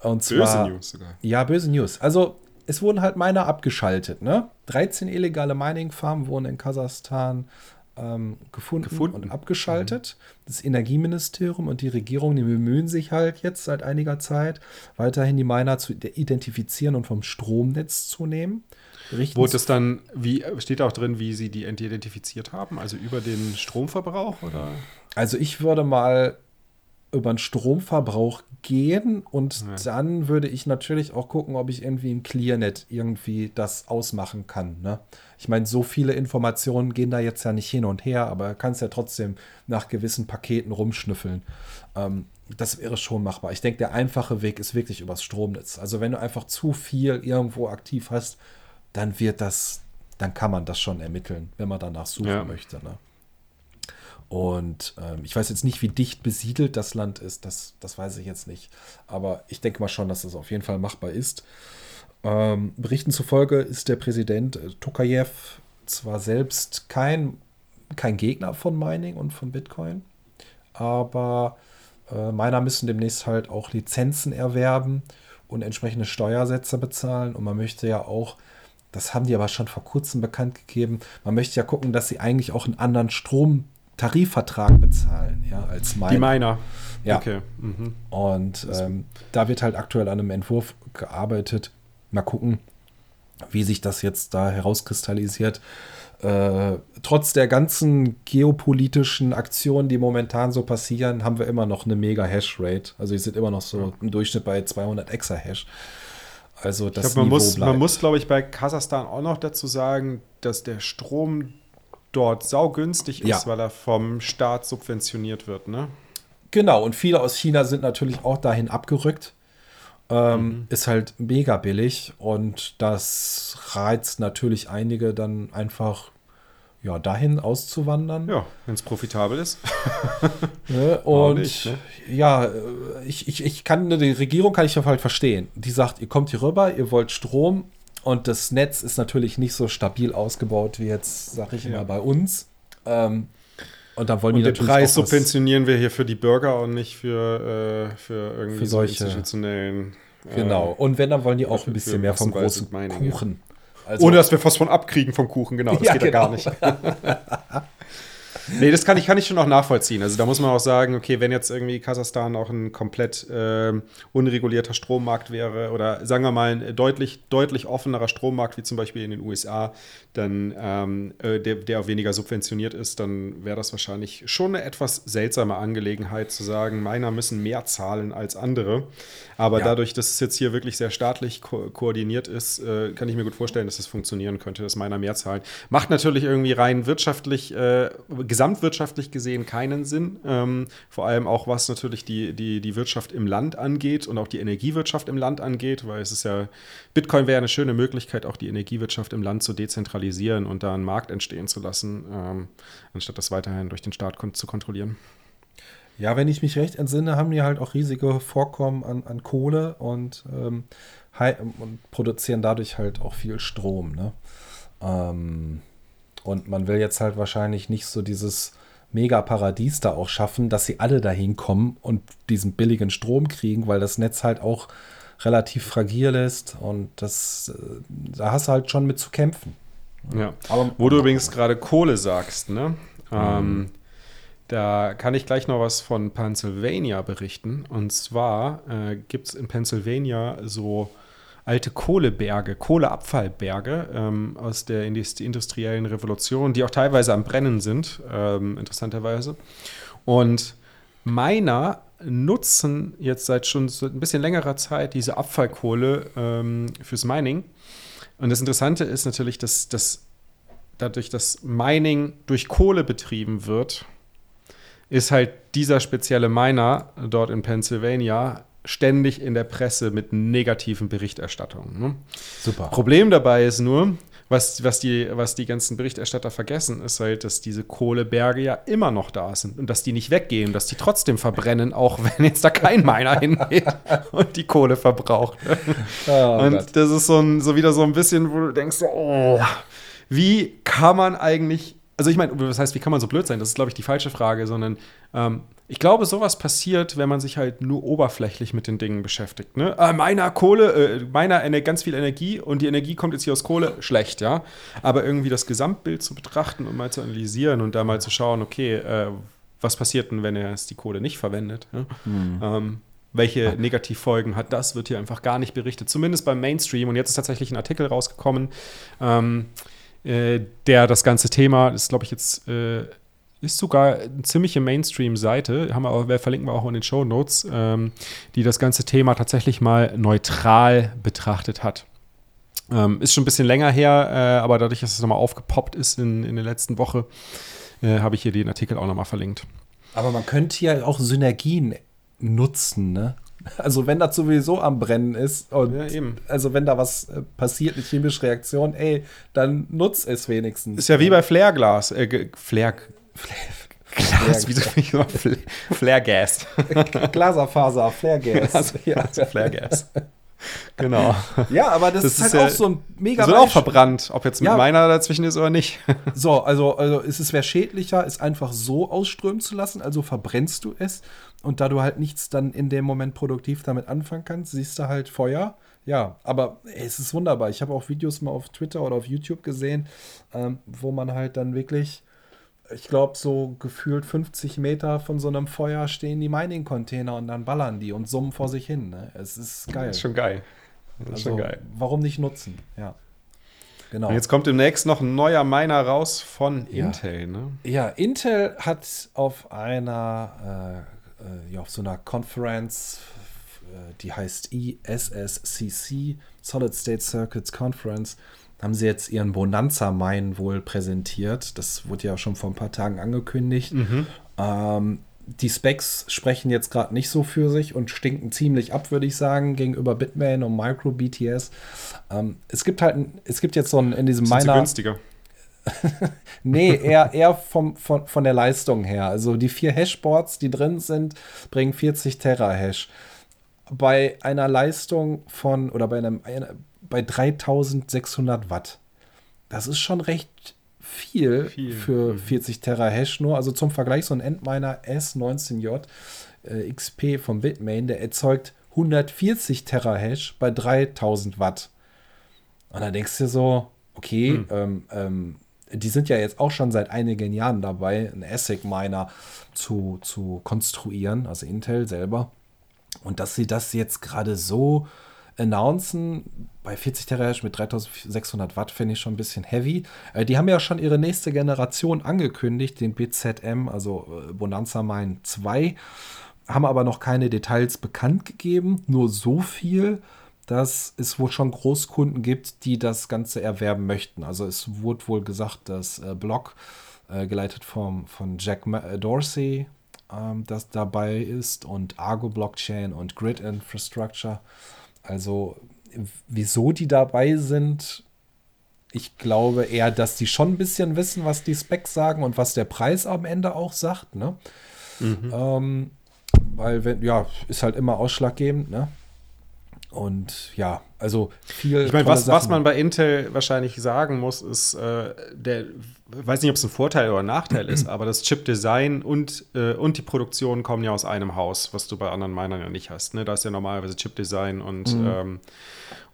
Oh und zwar, böse News sogar. Ja, böse News. Also es wurden halt Miner abgeschaltet. Ne? 13 illegale Mining-Farmen wurden in Kasachstan ähm, gefunden, gefunden, und abgeschaltet. Mhm. Das Energieministerium und die Regierung, die bemühen sich halt jetzt seit einiger Zeit, weiterhin die Miner zu identifizieren und vom Stromnetz zu nehmen. Wurde es dann, wie steht auch drin, wie sie die identifiziert haben? Also über den Stromverbrauch oder? Also ich würde mal über den Stromverbrauch gehen und ja. dann würde ich natürlich auch gucken, ob ich irgendwie im ClearNet irgendwie das ausmachen kann. Ne? Ich meine, so viele Informationen gehen da jetzt ja nicht hin und her, aber kannst ja trotzdem nach gewissen Paketen rumschnüffeln. Ähm, das wäre schon machbar. Ich denke, der einfache Weg ist wirklich übers Stromnetz. Also wenn du einfach zu viel irgendwo aktiv hast, dann wird das, dann kann man das schon ermitteln, wenn man danach suchen ja. möchte. Ne? Und ähm, ich weiß jetzt nicht, wie dicht besiedelt das Land ist, das, das weiß ich jetzt nicht. Aber ich denke mal schon, dass das auf jeden Fall machbar ist. Ähm, Berichten zufolge ist der Präsident äh, Tokayev zwar selbst kein, kein Gegner von Mining und von Bitcoin, aber äh, Miner müssen demnächst halt auch Lizenzen erwerben und entsprechende Steuersätze bezahlen. Und man möchte ja auch, das haben die aber schon vor kurzem bekannt gegeben, man möchte ja gucken, dass sie eigentlich auch einen anderen Strom Tarifvertrag bezahlen, ja, als Miner. Die Miner. Ja. Okay. Mhm. Und ähm, da wird halt aktuell an einem Entwurf gearbeitet. Mal gucken, wie sich das jetzt da herauskristallisiert. Äh, trotz der ganzen geopolitischen Aktionen, die momentan so passieren, haben wir immer noch eine mega Hash-Rate. Also die sind immer noch so im Durchschnitt bei 200 Exa-Hash. Also das ich glaub, man, muss, man muss, glaube ich, bei Kasachstan auch noch dazu sagen, dass der Strom dort saugünstig ist, ja. weil er vom Staat subventioniert wird, ne? Genau, und viele aus China sind natürlich auch dahin abgerückt. Ähm, mhm. Ist halt mega billig und das reizt natürlich einige dann einfach ja, dahin auszuwandern. Ja, wenn es profitabel ist. ne? Und nicht, ne? ja, ich, ich, ich kann, die Regierung kann ich halt verstehen. Die sagt, ihr kommt hier rüber, ihr wollt Strom Und das Netz ist natürlich nicht so stabil ausgebaut wie jetzt, sag ich ja. mal, bei uns. Ähm, und da wollen und die den Preis subventionieren wir hier für die Bürger und nicht für, äh, für irgendwie für solche institutionellen. Äh, genau. Und wenn, dann wollen die auch ein bisschen mehr vom großen Kuchen. Also, Ohne dass wir was von abkriegen vom Kuchen, genau. Das ja, geht ja gar genau. nicht. nee, das kann ich, kann ich schon auch nachvollziehen. Also da muss man auch sagen, okay, wenn jetzt irgendwie Kasachstan auch ein komplett äh, unregulierter Strommarkt wäre oder sagen wir mal ein deutlich, deutlich offenerer Strommarkt wie zum Beispiel in den USA, dann ähm, äh, der, der auch weniger subventioniert ist, dann wäre das wahrscheinlich schon eine etwas seltsame Angelegenheit zu sagen, meiner müssen mehr zahlen als andere. Aber ja. dadurch, dass es jetzt hier wirklich sehr staatlich ko koordiniert ist, äh, kann ich mir gut vorstellen, dass das funktionieren könnte, dass meiner mehr zahlt. Macht natürlich irgendwie rein wirtschaftlich, äh, gesamtwirtschaftlich gesehen keinen Sinn. Ähm, vor allem auch was natürlich die, die, die Wirtschaft im Land angeht und auch die Energiewirtschaft im Land angeht, weil es ist ja, Bitcoin wäre eine schöne Möglichkeit, auch die Energiewirtschaft im Land zu dezentralisieren und da einen Markt entstehen zu lassen, ähm, anstatt das weiterhin durch den Staat kon zu kontrollieren. Ja, wenn ich mich recht entsinne, haben die halt auch riesige Vorkommen an, an Kohle und, ähm, und produzieren dadurch halt auch viel Strom. Ne? Ähm, und man will jetzt halt wahrscheinlich nicht so dieses Mega-Paradies da auch schaffen, dass sie alle dahin kommen und diesen billigen Strom kriegen, weil das Netz halt auch relativ fragil ist und das, äh, da hast du halt schon mit zu kämpfen. Ja, aber wo du übrigens gerade Kohle sagst, ne? Mhm. Ähm, da kann ich gleich noch was von Pennsylvania berichten. Und zwar äh, gibt es in Pennsylvania so alte Kohleberge, Kohleabfallberge ähm, aus der industriellen Revolution, die auch teilweise am Brennen sind, ähm, interessanterweise. Und Miner nutzen jetzt seit schon so ein bisschen längerer Zeit diese Abfallkohle ähm, fürs Mining. Und das Interessante ist natürlich, dass, dass dadurch, dass Mining durch Kohle betrieben wird, ist halt dieser spezielle Miner dort in Pennsylvania ständig in der Presse mit negativen Berichterstattungen. Ne? Super. Problem dabei ist nur, was, was, die, was die ganzen Berichterstatter vergessen, ist halt, dass diese Kohleberge ja immer noch da sind und dass die nicht weggehen, dass die trotzdem verbrennen, auch wenn jetzt da kein Miner hingeht und die Kohle verbraucht. Oh, und Gott. das ist so, ein, so wieder so ein bisschen, wo du denkst, oh, wie kann man eigentlich also ich meine, was heißt, wie kann man so blöd sein? Das ist, glaube ich, die falsche Frage, sondern ähm, ich glaube, sowas passiert, wenn man sich halt nur oberflächlich mit den Dingen beschäftigt. Ne? Äh, meiner Kohle, äh, meiner eine, ganz viel Energie und die Energie kommt jetzt hier aus Kohle, schlecht, ja. Aber irgendwie das Gesamtbild zu betrachten und mal zu analysieren und da mal zu schauen, okay, äh, was passiert denn, wenn er jetzt die Kohle nicht verwendet? Ja? Mhm. Ähm, welche Negativfolgen hat das, wird hier einfach gar nicht berichtet, zumindest beim Mainstream. Und jetzt ist tatsächlich ein Artikel rausgekommen. Ähm, äh, der das ganze Thema, ist glaube ich jetzt, äh, ist sogar eine ziemliche Mainstream-Seite, haben wir auch, verlinken wir auch in den Show Notes, ähm, die das ganze Thema tatsächlich mal neutral betrachtet hat. Ähm, ist schon ein bisschen länger her, äh, aber dadurch, dass es nochmal aufgepoppt ist in, in der letzten Woche, äh, habe ich hier den Artikel auch nochmal verlinkt. Aber man könnte ja auch Synergien nutzen, ne? Also wenn das sowieso am Brennen ist und ja, also wenn da was äh, passiert, eine chemische Reaktion, ey, dann nutzt es wenigstens. Ist ja wie bei Flairglas, äh, Flair, Glas, wie so Flairgas. Glaserfaser, Flairgas. Glaserfaser, Flairgas. Genau. Ja, aber das, das ist halt ist auch so ein mega. Wird auch verbrannt, ob jetzt ja. meiner dazwischen ist oder nicht. So, also, also ist es wäre schädlicher, es einfach so ausströmen zu lassen, also verbrennst du es und da du halt nichts dann in dem Moment produktiv damit anfangen kannst, siehst du halt Feuer. Ja, aber ey, es ist wunderbar. Ich habe auch Videos mal auf Twitter oder auf YouTube gesehen, ähm, wo man halt dann wirklich ich glaube, so gefühlt 50 Meter von so einem Feuer stehen die Mining-Container und dann ballern die und summen vor sich hin. Ne? Es ist geil. Das ist schon geil. Das ist also, schon geil. Warum nicht nutzen? Ja. Genau. Und jetzt kommt demnächst noch ein neuer Miner raus von ja. Intel. Ne? Ja, Intel hat auf einer, äh, äh, ja, auf so einer Conference, äh, die heißt ESSCC, Solid State Circuits Conference, haben sie jetzt ihren Bonanza Mine wohl präsentiert. Das wurde ja schon vor ein paar Tagen angekündigt. Mhm. Ähm, die Specs sprechen jetzt gerade nicht so für sich und stinken ziemlich ab, würde ich sagen, gegenüber Bitmain und Micro BTS. Ähm, es gibt halt, es gibt jetzt so ein in diesem Sind Miner. Sie günstiger? nee, eher, eher vom, von, von der Leistung her. Also die vier Hashboards, die drin sind, bringen 40 Terahash. Bei einer Leistung von, oder bei einem, bei 3600 Watt. Das ist schon recht viel, viel. für 40 mhm. Terahash nur. Also zum Vergleich, so ein Endminer S19J äh, XP vom Bitmain, der erzeugt 140 Terahash bei 3000 Watt. Und da denkst du so, okay, hm. ähm, ähm, die sind ja jetzt auch schon seit einigen Jahren dabei, einen ASIC-Miner zu, zu konstruieren, also Intel selber. Und dass sie das jetzt gerade so announcen, bei 40 Terahash mit 3600 Watt finde ich schon ein bisschen heavy. Äh, die haben ja schon ihre nächste Generation angekündigt, den BZM, also äh, Bonanza Mine 2, haben aber noch keine Details bekannt gegeben, nur so viel, dass es wohl schon Großkunden gibt, die das Ganze erwerben möchten. Also es wurde wohl gesagt, dass äh, Block, äh, geleitet vom, von Jack äh, Dorsey, ähm, das dabei ist und Argo Blockchain und Grid Infrastructure. Also wieso die dabei sind, ich glaube eher, dass die schon ein bisschen wissen, was die Specs sagen und was der Preis am Ende auch sagt. Ne? Mhm. Ähm, weil, wenn, ja, ist halt immer ausschlaggebend, ne? Und ja, also viel. Ich meine, was, was man bei Intel wahrscheinlich sagen muss, ist, äh, der, weiß nicht, ob es ein Vorteil oder ein Nachteil ist, aber das Chip-Design und, äh, und die Produktion kommen ja aus einem Haus, was du bei anderen Minern ja nicht hast. Ne? Da ist ja normalerweise Chip-Design und, mhm. ähm,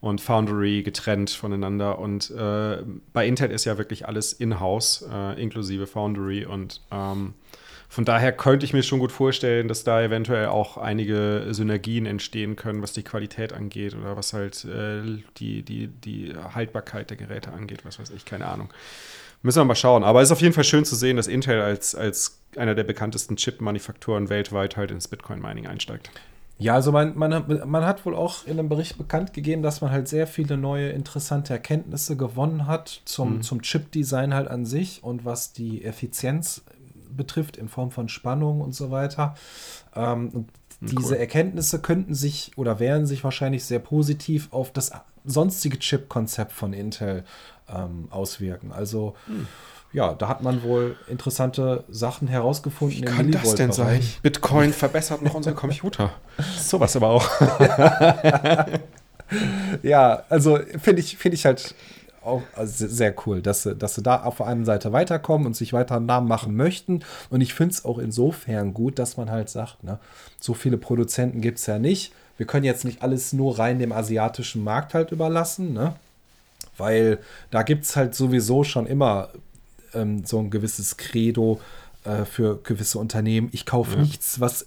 und Foundry getrennt voneinander. Und äh, bei Intel ist ja wirklich alles in-house, äh, inklusive Foundry und ähm, von daher könnte ich mir schon gut vorstellen, dass da eventuell auch einige Synergien entstehen können, was die Qualität angeht oder was halt äh, die, die, die Haltbarkeit der Geräte angeht, was weiß ich, keine Ahnung. Müssen wir mal schauen. Aber es ist auf jeden Fall schön zu sehen, dass Intel als, als einer der bekanntesten Chip-Manufakturen weltweit halt ins Bitcoin-Mining einsteigt. Ja, also man, man, man hat wohl auch in einem Bericht bekannt gegeben, dass man halt sehr viele neue interessante Erkenntnisse gewonnen hat zum, mhm. zum Chip-Design halt an sich und was die Effizienz betrifft, in Form von Spannung und so weiter. Ähm, hm, diese cool. Erkenntnisse könnten sich oder wären sich wahrscheinlich sehr positiv auf das sonstige Chip-Konzept von Intel ähm, auswirken. Also hm. ja, da hat man wohl interessante Sachen herausgefunden. Wie kann das denn sein? Bitcoin verbessert noch unsere Computer. Sowas aber auch. ja, also finde ich, find ich halt auch also sehr cool, dass sie, dass sie da auf der einen Seite weiterkommen und sich weiter einen Namen machen möchten. Und ich finde es auch insofern gut, dass man halt sagt, ne, so viele Produzenten gibt es ja nicht. Wir können jetzt nicht alles nur rein dem asiatischen Markt halt überlassen, ne? Weil da gibt es halt sowieso schon immer ähm, so ein gewisses Credo äh, für gewisse Unternehmen. Ich kaufe ja. nichts, was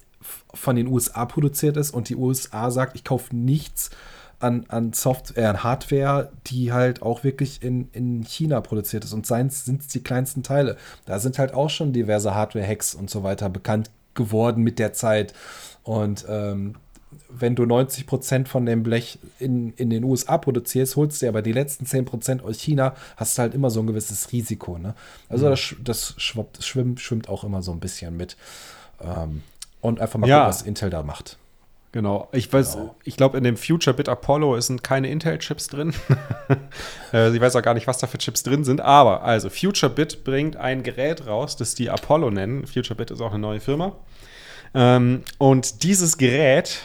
von den USA produziert ist und die USA sagt, ich kaufe nichts, an, an Software, an Hardware, die halt auch wirklich in, in China produziert ist. Und seien sind es die kleinsten Teile. Da sind halt auch schon diverse Hardware-Hacks und so weiter bekannt geworden mit der Zeit. Und ähm, wenn du 90% von dem Blech in, in den USA produzierst, holst du aber die letzten 10% aus China, hast du halt immer so ein gewisses Risiko. Ne? Also mhm. das, das schwimmt, schwimmt, schwimmt auch immer so ein bisschen mit. Ähm, und einfach mal ja. gucken, was Intel da macht. Genau. Ich weiß, genau. ich glaube, in dem Future Bit Apollo sind keine Intel-Chips drin. Äh, ich weiß auch gar nicht, was da für Chips drin sind. Aber also Future Bit bringt ein Gerät raus, das die Apollo nennen. Future Bit ist auch eine neue Firma. Ähm, und dieses Gerät,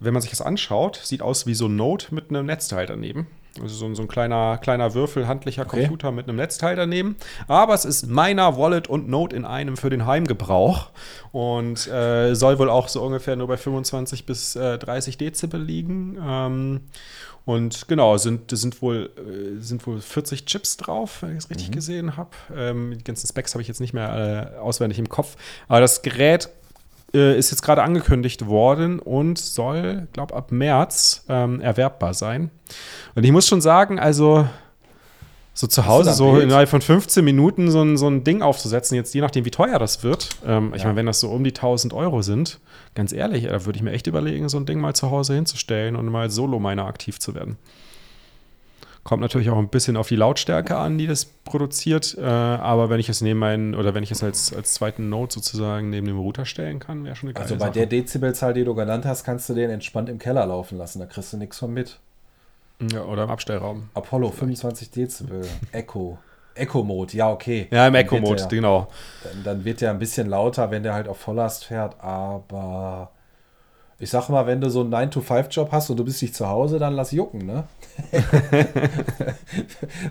wenn man sich das anschaut, sieht aus wie so ein Note mit einem Netzteil daneben. Also so, so ein kleiner, kleiner Würfel, handlicher okay. Computer mit einem Netzteil daneben. Aber es ist meiner Wallet und Note in einem für den Heimgebrauch. Und äh, soll wohl auch so ungefähr nur bei 25 bis äh, 30 Dezibel liegen. Ähm, und genau, sind, sind, wohl, äh, sind wohl 40 Chips drauf, wenn ich es richtig mhm. gesehen habe. Ähm, die ganzen Specs habe ich jetzt nicht mehr äh, auswendig im Kopf. Aber das Gerät äh, ist jetzt gerade angekündigt worden und soll, glaube ab März ähm, erwerbbar sein. Und ich muss schon sagen, also so zu Hause, so innerhalb von 15 Minuten so ein, so ein Ding aufzusetzen, jetzt je nachdem, wie teuer das wird. Ähm, ja. Ich meine, wenn das so um die 1000 Euro sind, ganz ehrlich, da würde ich mir echt überlegen, so ein Ding mal zu Hause hinzustellen und mal Solo-Miner aktiv zu werden. Kommt natürlich auch ein bisschen auf die Lautstärke an, die das produziert. Äh, aber wenn ich es neben meinen, oder wenn ich es als, als zweiten Node sozusagen neben dem Router stellen kann, wäre schon eine geile Also bei Sache. der Dezibelzahl, die du genannt hast, kannst du den entspannt im Keller laufen lassen. Da kriegst du nichts von mit. Ja, oder im Abstellraum. Apollo, 25 Dezibel. Echo. Echo-Mode, ja, okay. Ja, im Echo-Mode, genau. Dann, dann, wird der ein bisschen lauter, wenn der halt auf Volllast fährt, aber Ich sag mal, wenn du so einen 9-to-5-Job hast und du bist nicht zu Hause, dann lass jucken, ne?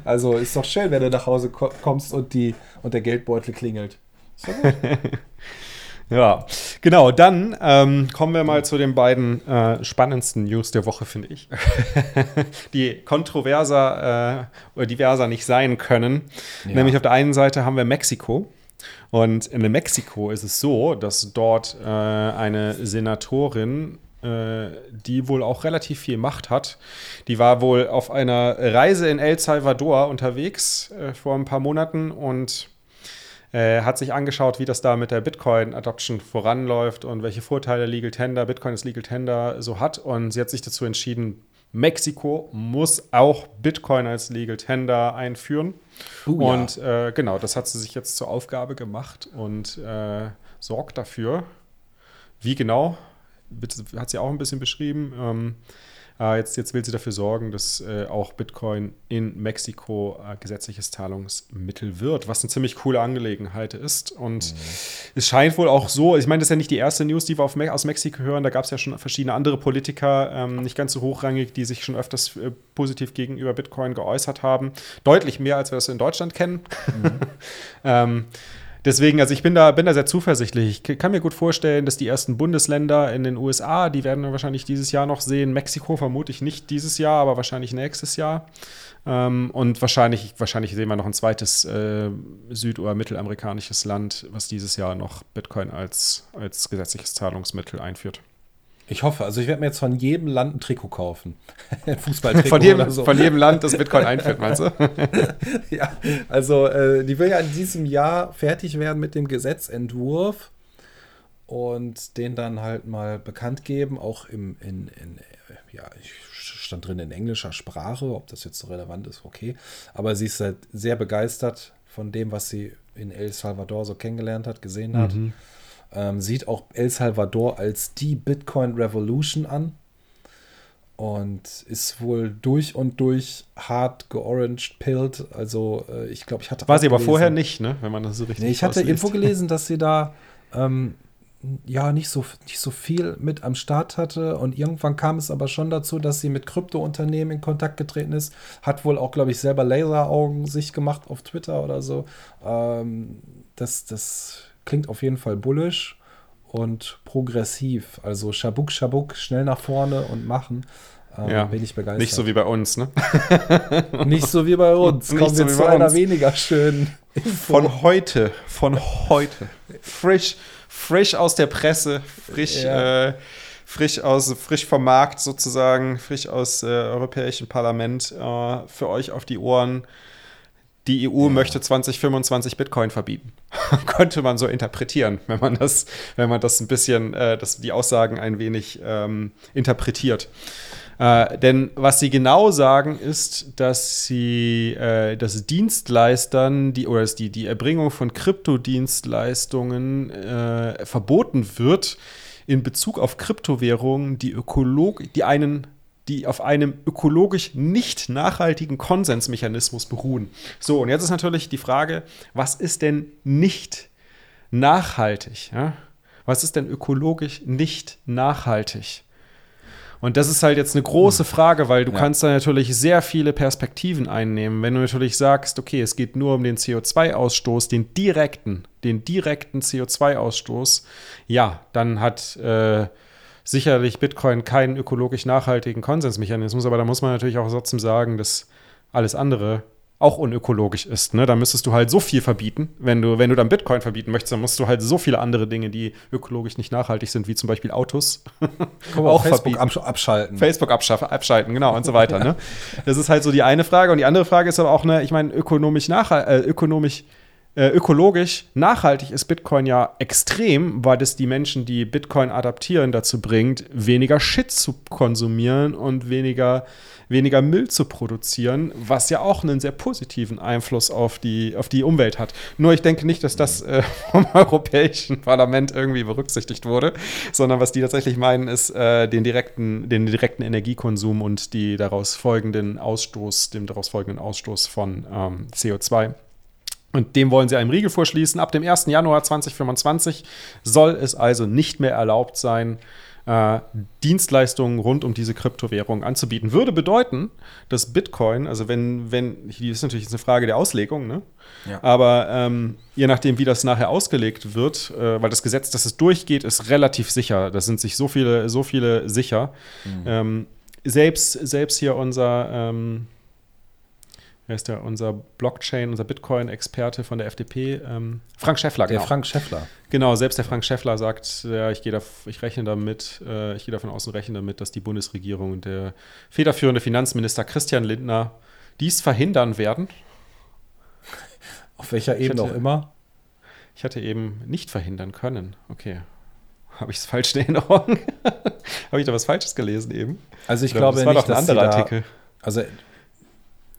also ist doch schön, wenn du nach Hause kommst und, die, und der Geldbeutel klingelt. Ist doch gut. Ja, genau. Dann ähm, kommen wir mal zu den beiden äh, spannendsten News der Woche, finde ich, die kontroverser äh, oder diverser nicht sein können. Ja. Nämlich auf der einen Seite haben wir Mexiko. Und in Mexiko ist es so, dass dort äh, eine Senatorin äh, die wohl auch relativ viel Macht hat. Die war wohl auf einer Reise in El Salvador unterwegs äh, vor ein paar Monaten und äh, hat sich angeschaut, wie das da mit der Bitcoin-Adoption voranläuft und welche Vorteile Legal Tender, Bitcoin als Legal Tender so hat. Und sie hat sich dazu entschieden, Mexiko muss auch Bitcoin als Legal Tender einführen. Uh, und ja. äh, genau, das hat sie sich jetzt zur Aufgabe gemacht und äh, sorgt dafür. Wie genau, hat sie auch ein bisschen beschrieben. Ähm, äh, jetzt, jetzt will sie dafür sorgen, dass äh, auch Bitcoin in Mexiko äh, gesetzliches Zahlungsmittel wird, was eine ziemlich coole Angelegenheit ist. Und mhm. es scheint wohl auch so, ich meine, das ist ja nicht die erste News, die wir Me aus Mexiko hören. Da gab es ja schon verschiedene andere Politiker, ähm, nicht ganz so hochrangig, die sich schon öfters äh, positiv gegenüber Bitcoin geäußert haben. Deutlich mehr, als wir das in Deutschland kennen. Mhm. ähm, Deswegen, also ich bin da, bin da sehr zuversichtlich. Ich kann mir gut vorstellen, dass die ersten Bundesländer in den USA, die werden wir wahrscheinlich dieses Jahr noch sehen. Mexiko vermute ich nicht dieses Jahr, aber wahrscheinlich nächstes Jahr. Ähm, und wahrscheinlich, wahrscheinlich sehen wir noch ein zweites äh, süd- oder mittelamerikanisches Land, was dieses Jahr noch Bitcoin als, als gesetzliches Zahlungsmittel einführt. Ich hoffe, also ich werde mir jetzt von jedem Land ein Trikot kaufen. Ein Fußballtrikot von jedem, oder so. Von jedem Land, das Bitcoin einführt, meinst du? ja, also äh, die will ja in diesem Jahr fertig werden mit dem Gesetzentwurf und den dann halt mal bekannt geben, auch im, in, in ja, ich stand drin in englischer Sprache, ob das jetzt so relevant ist, okay. Aber sie ist halt sehr begeistert von dem, was sie in El Salvador so kennengelernt hat, gesehen hat. Mhm ähm, sieht auch El Salvador als die Bitcoin Revolution an und ist wohl durch und durch hart georanged pilled. Also äh, ich glaube, ich hatte. War sie aber vorher nicht, ne? Wenn man das so richtig. Nee, ich hatte irgendwo gelesen, dass sie da ähm, ja nicht so, nicht so viel mit am Start hatte. Und irgendwann kam es aber schon dazu, dass sie mit Kryptounternehmen in Kontakt getreten ist. Hat wohl auch, glaube ich, selber Laseraugen sich gemacht auf Twitter oder so. Ähm, das, das klingt auf jeden Fall bullish und progressiv. Also Schabuk, Schabuk, schnell nach vorne und machen. Ähm, ja, bin ich begeistert. Nicht so wie bei uns, ne? nicht so wie bei uns. Kommen Nicht wir so zu einer weniger schönen Info. Von heute, von heute. Frisch, frisch aus der Presse, frisch, ja. äh, frisch aus, frisch vom Markt sozusagen, frisch aus äh, Europäischen Parlament äh, für euch auf die Ohren die EU ja. möchte 2025 Bitcoin verbieten. Könnte man so interpretieren, wenn man das, wenn man das ein bisschen, äh, das, die Aussagen ein wenig ähm, interpretiert. Äh, denn was sie genau sagen, ist, dass sie äh, dass Dienstleistern die oder dass die, die Erbringung von Kryptodienstleistungen äh, verboten wird in Bezug auf Kryptowährungen, die ökolog die einen die auf einem ökologisch nicht nachhaltigen Konsensmechanismus beruhen. So, und jetzt ist natürlich die Frage, was ist denn nicht nachhaltig? Ja? Was ist denn ökologisch nicht nachhaltig? Und das ist halt jetzt eine große hm. Frage, weil du ja. kannst da natürlich sehr viele Perspektiven einnehmen. Wenn du natürlich sagst, okay, es geht nur um den CO2-Ausstoß, den direkten, den direkten CO2-Ausstoß, ja, dann hat äh, sicherlich Bitcoin keinen ökologisch nachhaltigen Konsensmechanismus, aber da muss man natürlich auch trotzdem sagen, dass alles andere auch unökologisch ist. Ne? Da müsstest du halt so viel verbieten. Wenn du, wenn du dann Bitcoin verbieten möchtest, dann musst du halt so viele andere Dinge, die ökologisch nicht nachhaltig sind, wie zum Beispiel Autos, auch Facebook verbieten. abschalten. Facebook abschalten, genau, und so weiter. Ne? Das ist halt so die eine Frage. Und die andere Frage ist aber auch, ne, ich meine, ökonomisch, nachhaltig, äh, ökonomisch äh, ökologisch nachhaltig ist Bitcoin ja extrem, weil es die Menschen, die Bitcoin adaptieren, dazu bringt, weniger Shit zu konsumieren und weniger, weniger Müll zu produzieren, was ja auch einen sehr positiven Einfluss auf die, auf die Umwelt hat. Nur ich denke nicht, dass das äh, vom Europäischen Parlament irgendwie berücksichtigt wurde, sondern was die tatsächlich meinen, ist äh, den, direkten, den direkten Energiekonsum und die daraus folgenden Ausstoß, dem daraus folgenden Ausstoß von ähm, CO2. Und dem wollen sie einen Riegel vorschließen. Ab dem 1. Januar 2025 soll es also nicht mehr erlaubt sein, äh, Dienstleistungen rund um diese Kryptowährung anzubieten. Würde bedeuten, dass Bitcoin, also wenn, wenn, die ist natürlich jetzt eine Frage der Auslegung, ne? Ja. Aber ähm, je nachdem, wie das nachher ausgelegt wird, äh, weil das Gesetz, dass es durchgeht, ist relativ sicher. Da sind sich so viele, so viele sicher. Mhm. Ähm, selbst, selbst hier unser ähm, wer ist der, unser Blockchain, unser Bitcoin-Experte von der FDP, ähm, Frank Schäffler. Der genau. Frank Schäffler. Genau, selbst der Frank Schäffler sagt, ja, ich gehe da, ich rechne damit, äh, ich gehe davon aus und rechne damit, dass die Bundesregierung und der federführende Finanzminister Christian Lindner dies verhindern werden. Auf welcher Ebene auch immer? Ich hatte eben nicht verhindern können. Okay. Habe ich es falsch in Erinnerung? Habe ich da was Falsches gelesen eben? Also ich Oder glaube das war nicht, doch ein anderer Artikel. Also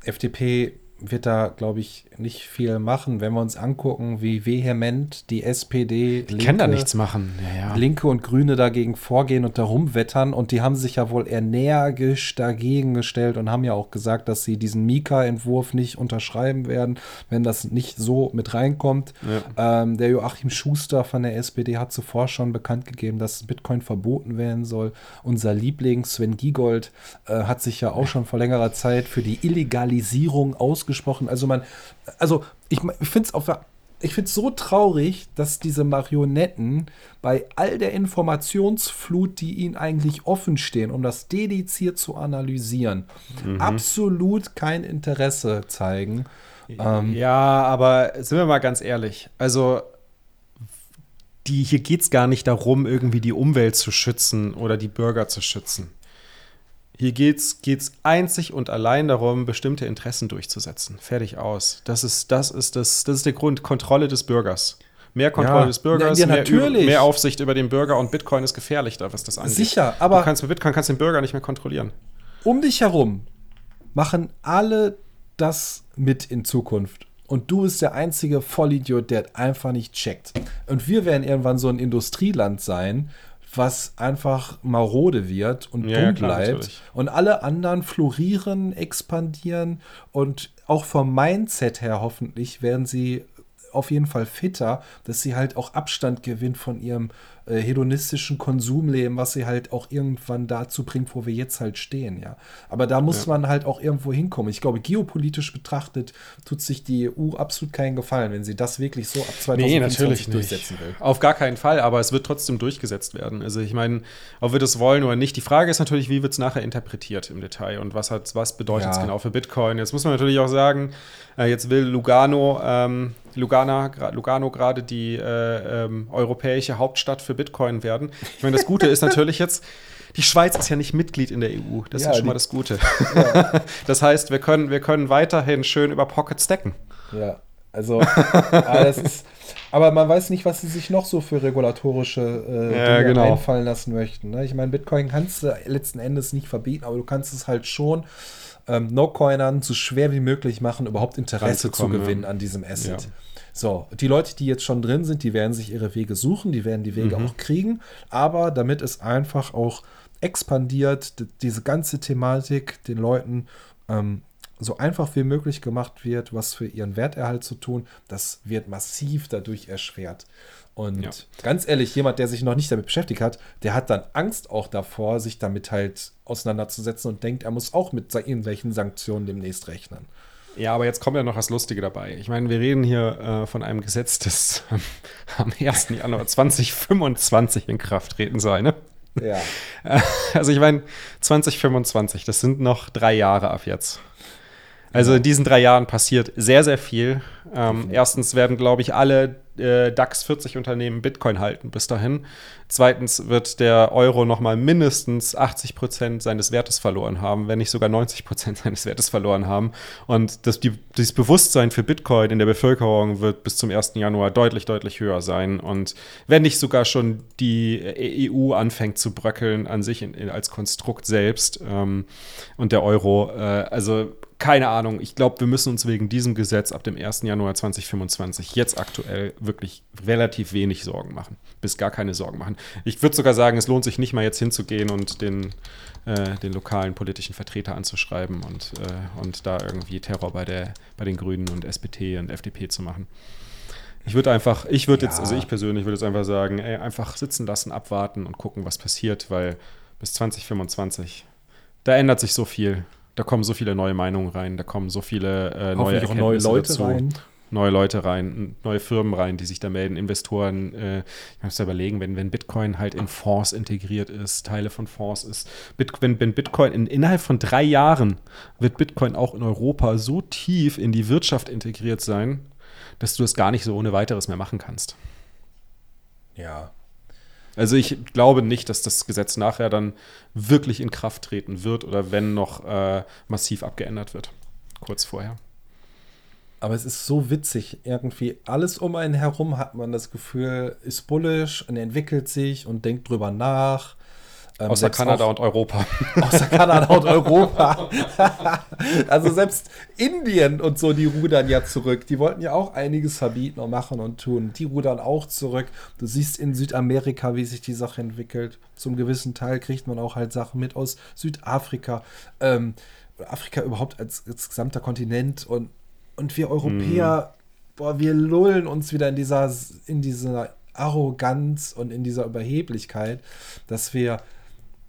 FDP wird da, glaube ich, nicht viel machen, wenn wir uns angucken, wie vehement die SPD, die Linke, da nichts machen. Ja, ja. Linke und Grüne dagegen vorgehen und darum wettern. Und die haben sich ja wohl energisch dagegen gestellt und haben ja auch gesagt, dass sie diesen Mika-Entwurf nicht unterschreiben werden, wenn das nicht so mit reinkommt. Ja. Ähm, der Joachim Schuster von der SPD hat zuvor schon bekannt gegeben, dass Bitcoin verboten werden soll. Unser Liebling Sven Giegold äh, hat sich ja auch schon vor längerer Zeit für die Illegalisierung ausgesprochen. Also man also ich, ich finde es auf ich finde es so traurig, dass diese Marionetten bei all der Informationsflut, die ihnen eigentlich offen stehen, um das dediziert zu analysieren, mhm. absolut kein Interesse zeigen. Ähm, ja, aber sind wir mal ganz ehrlich. Also, die, hier geht es gar nicht darum, irgendwie die Umwelt zu schützen oder die Bürger zu schützen. Hier geht es einzig und allein darum, bestimmte Interessen durchzusetzen. Fertig aus. Das ist, das ist, das, das ist der Grund. Kontrolle des Bürgers. Mehr Kontrolle ja. des Bürgers, ja, mehr, mehr, Aufsicht über den Bürger und Bitcoin ist gefährlich da, was das angeht. Sicher, aber. Du kannst mit Bitcoin kannst den Bürger nicht mehr kontrollieren. Um dich herum machen alle das mit in Zukunft. Und du bist der einzige Vollidiot, der einfach nicht checkt. Und wir werden irgendwann so ein Industrieland sein, was einfach marode wird und ja, dumm bleibt. Natürlich. Und alle anderen florieren, expandieren und auch vom Mindset her hoffentlich werden sie auf jeden Fall fitter, dass sie halt auch Abstand gewinnt von ihrem äh, hedonistischen Konsumleben, was sie halt auch irgendwann dazu bringt, wo wir jetzt halt stehen, ja. Aber da muss ja. man halt auch irgendwo hinkommen. Ich glaube, geopolitisch betrachtet tut sich die EU absolut keinen Gefallen, wenn sie das wirklich so ab 2025 nee, durchsetzen will. Auf gar keinen Fall, aber es wird trotzdem durchgesetzt werden. Also ich meine, ob wir das wollen oder nicht, die Frage ist natürlich, wie wird es nachher interpretiert im Detail und was, was bedeutet es ja. genau für Bitcoin? Jetzt muss man natürlich auch sagen, äh, jetzt will Lugano, ähm, Lugana, Lugano gerade die äh, ähm, europäische Hauptstadt für Bitcoin werden. Ich meine, das Gute ist natürlich jetzt, die Schweiz ist ja nicht Mitglied in der EU. Das ja, ist ja schon mal das Gute. Ja. Das heißt, wir können, wir können weiterhin schön über Pocket stacken. Ja, also, aber, ist, aber man weiß nicht, was sie sich noch so für regulatorische äh, ja, Dinge genau. einfallen lassen möchten. Ne? Ich meine, Bitcoin kannst du letzten Endes nicht verbieten, aber du kannst es halt schon ähm, No-Coinern so schwer wie möglich machen, überhaupt Interesse zu gewinnen ja. an diesem Asset. So, die Leute, die jetzt schon drin sind, die werden sich ihre Wege suchen, die werden die Wege mhm. auch kriegen, aber damit es einfach auch expandiert, diese ganze Thematik den Leuten ähm, so einfach wie möglich gemacht wird, was für ihren Werterhalt zu tun, das wird massiv dadurch erschwert. Und ja. ganz ehrlich, jemand, der sich noch nicht damit beschäftigt hat, der hat dann Angst auch davor, sich damit halt auseinanderzusetzen und denkt, er muss auch mit irgendwelchen Sanktionen demnächst rechnen. Ja, aber jetzt kommt ja noch was Lustige dabei. Ich meine, wir reden hier äh, von einem Gesetz, das ähm, am 1. Januar 2025 in Kraft treten soll, ne? Ja. Also ich meine, 2025, das sind noch drei Jahre ab jetzt. Also in diesen drei Jahren passiert sehr, sehr viel. Ähm, erstens werden, glaube ich, alle äh, DAX 40 Unternehmen Bitcoin halten bis dahin. Zweitens wird der Euro noch mal mindestens 80 Prozent seines Wertes verloren haben, wenn nicht sogar 90 Prozent seines Wertes verloren haben. Und das, die, das Bewusstsein für Bitcoin in der Bevölkerung wird bis zum 1. Januar deutlich, deutlich höher sein. Und wenn nicht sogar schon die EU anfängt zu bröckeln an sich in, in, als Konstrukt selbst ähm, und der Euro, äh, also keine Ahnung. Ich glaube, wir müssen uns wegen diesem Gesetz ab dem 1. Januar 2025 jetzt aktuell wirklich relativ wenig Sorgen machen. Bis gar keine Sorgen machen. Ich würde sogar sagen, es lohnt sich nicht mal jetzt hinzugehen und den, äh, den lokalen politischen Vertreter anzuschreiben und, äh, und da irgendwie Terror bei, der, bei den Grünen und SPD und FDP zu machen. Ich würde einfach, ich würde ja. jetzt, also ich persönlich würde jetzt einfach sagen, ey, einfach sitzen lassen, abwarten und gucken, was passiert, weil bis 2025, da ändert sich so viel. Da kommen so viele neue Meinungen rein, da kommen so viele äh, neue Erkenntnisse neue Leute dazu. rein neue Leute rein, neue Firmen rein, die sich da melden, Investoren. Äh, ich muss da überlegen, wenn, wenn Bitcoin halt in Fonds integriert ist, Teile von Fonds ist, Bit, wenn, wenn Bitcoin in, innerhalb von drei Jahren wird Bitcoin auch in Europa so tief in die Wirtschaft integriert sein, dass du das gar nicht so ohne weiteres mehr machen kannst. Ja. Also ich glaube nicht, dass das Gesetz nachher dann wirklich in Kraft treten wird oder wenn noch äh, massiv abgeändert wird. Kurz vorher. Aber es ist so witzig. Irgendwie alles um einen herum hat man das Gefühl, ist bullish und entwickelt sich und denkt drüber nach. Ähm, außer Kanada auch, und Europa. Außer Kanada und Europa. also selbst Indien und so, die rudern ja zurück. Die wollten ja auch einiges verbieten und machen und tun. Die rudern auch zurück. Du siehst in Südamerika, wie sich die Sache entwickelt. Zum gewissen Teil kriegt man auch halt Sachen mit aus Südafrika. Ähm, Afrika überhaupt als, als gesamter Kontinent und und wir Europäer, mm. boah, wir lullen uns wieder in dieser, in dieser Arroganz und in dieser Überheblichkeit, dass wir,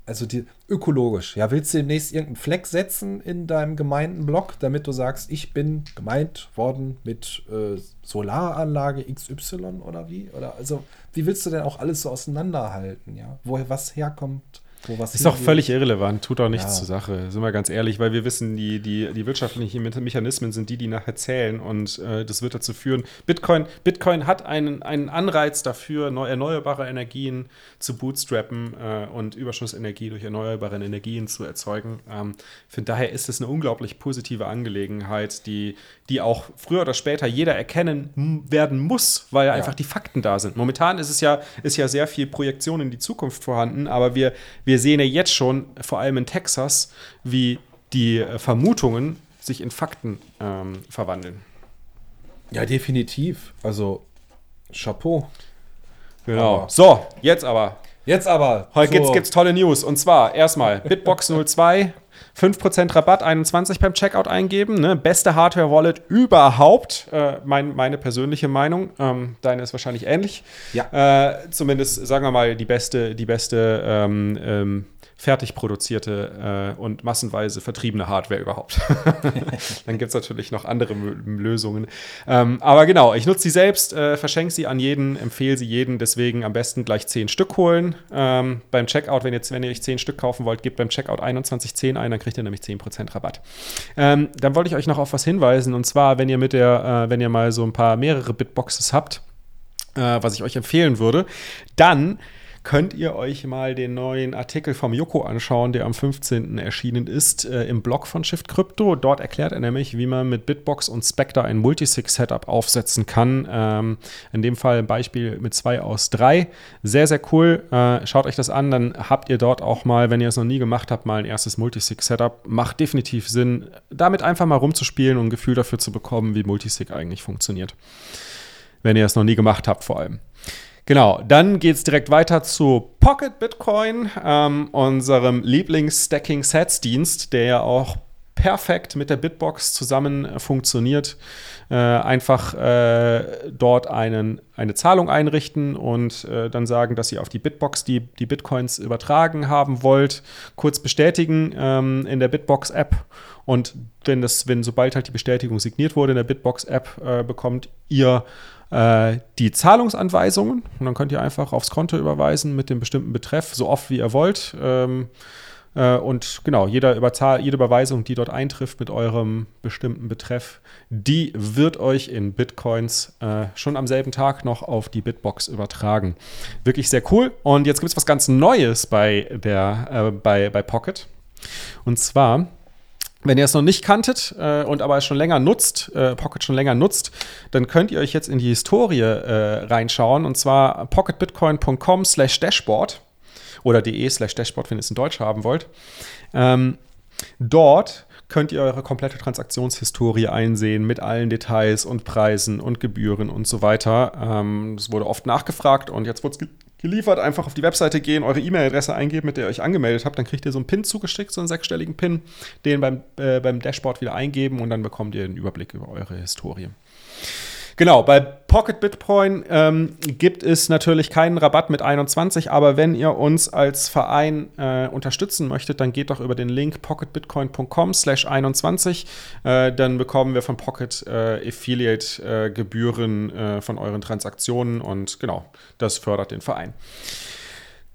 also die, ökologisch, ja, willst du demnächst irgendeinen Fleck setzen in deinem Gemeindenblock, damit du sagst, ich bin gemeint worden mit äh, Solaranlage XY oder wie? Oder also, wie willst du denn auch alles so auseinanderhalten, ja? Woher was herkommt, wo was Ist doch völlig irrelevant, tut auch nichts ja. zur Sache, sind wir ganz ehrlich, weil wir wissen, die, die, die wirtschaftlichen Mechanismen sind die, die nachher zählen und äh, das wird dazu führen. Bitcoin, Bitcoin hat einen, einen Anreiz dafür, neu, erneuerbare Energien zu bootstrappen äh, und Überschussenergie durch erneuerbare Energien zu erzeugen. Ähm, finde daher ist es eine unglaublich positive Angelegenheit, die, die auch früher oder später jeder erkennen werden muss, weil ja. einfach die Fakten da sind. Momentan ist es ja, ist ja sehr viel Projektion in die Zukunft vorhanden, aber wir, wir sehen ja jetzt schon, vor allem in Texas, wie die äh, Vermutungen sich in Fakten ähm, verwandeln. Ja, definitiv. Also, Chapeau. Genau. Aber. So, jetzt aber. Jetzt aber. Heute so. gibt es tolle News. Und zwar erstmal Bitbox 02 5% Rabatt 21 beim Checkout eingeben. Ne? Beste Hardware-Wallet überhaupt. Äh, mein, meine persönliche Meinung. Ähm, deine ist wahrscheinlich ähnlich. Ja. Äh, zumindest, sagen wir mal, die beste, die beste ähm, ähm, fertig produzierte äh, und massenweise vertriebene Hardware überhaupt. Dann gibt es natürlich noch andere Lösungen. Ähm, aber genau, ich nutze sie selbst, äh, verschenke sie an jeden, empfehle sie jeden, deswegen am besten gleich 10 Stück holen. Ähm, beim Checkout, wenn, jetzt, wenn ihr euch 10 Stück kaufen wollt, gebt beim Checkout 2110 ein, dann kriegt ihr nämlich 10% Rabatt. Ähm, dann wollte ich euch noch auf was hinweisen, und zwar, wenn ihr mit der, äh, wenn ihr mal so ein paar mehrere Bitboxes habt, äh, was ich euch empfehlen würde, dann könnt ihr euch mal den neuen Artikel vom Joko anschauen, der am 15. erschienen ist, äh, im Blog von Shift Crypto. Dort erklärt er nämlich, wie man mit Bitbox und Spectre ein Multisig-Setup aufsetzen kann. Ähm, in dem Fall ein Beispiel mit zwei aus drei. Sehr, sehr cool. Äh, schaut euch das an, dann habt ihr dort auch mal, wenn ihr es noch nie gemacht habt, mal ein erstes Multisig-Setup. Macht definitiv Sinn, damit einfach mal rumzuspielen und ein Gefühl dafür zu bekommen, wie Multisig eigentlich funktioniert. Wenn ihr es noch nie gemacht habt, vor allem. Genau, dann geht es direkt weiter zu Pocket Bitcoin, ähm, unserem Lieblings-Stacking-Sets-Dienst, der ja auch perfekt mit der Bitbox zusammen funktioniert. Äh, einfach äh, dort einen, eine Zahlung einrichten und äh, dann sagen, dass ihr auf die Bitbox die, die Bitcoins übertragen haben wollt. Kurz bestätigen ähm, in der Bitbox-App und wenn, das, wenn sobald halt die Bestätigung signiert wurde in der Bitbox-App, äh, bekommt ihr äh, die Zahlungsanweisungen. Und dann könnt ihr einfach aufs Konto überweisen mit dem bestimmten Betreff, so oft wie ihr wollt. Ähm, äh, und genau, jede, Überzahl, jede Überweisung, die dort eintrifft mit eurem bestimmten Betreff, die wird euch in Bitcoins äh, schon am selben Tag noch auf die Bitbox übertragen. Wirklich sehr cool. Und jetzt gibt es was ganz Neues bei, der, äh, bei, bei Pocket. Und zwar wenn ihr es noch nicht kanntet äh, und aber schon länger nutzt, äh, Pocket schon länger nutzt, dann könnt ihr euch jetzt in die Historie äh, reinschauen und zwar pocketbitcoin.com slash dashboard oder de slash dashboard, wenn ihr es in Deutsch haben wollt. Ähm, dort könnt ihr eure komplette Transaktionshistorie einsehen mit allen Details und Preisen und Gebühren und so weiter. Ähm, wurde oft nachgefragt und jetzt wurde es geliefert. Einfach auf die Webseite gehen, eure E-Mail-Adresse eingeben, mit der ihr euch angemeldet habt. Dann kriegt ihr so einen PIN zugeschickt, so einen sechsstelligen PIN, den beim, äh, beim Dashboard wieder eingeben und dann bekommt ihr einen Überblick über eure Historie. Genau, bei Pocket Bitcoin ähm, gibt es natürlich keinen Rabatt mit 21, aber wenn ihr uns als Verein äh, unterstützen möchtet, dann geht doch über den Link pocketbitcoin.com slash 21. Äh, dann bekommen wir von Pocket äh, Affiliate-Gebühren äh, von euren Transaktionen und genau, das fördert den Verein.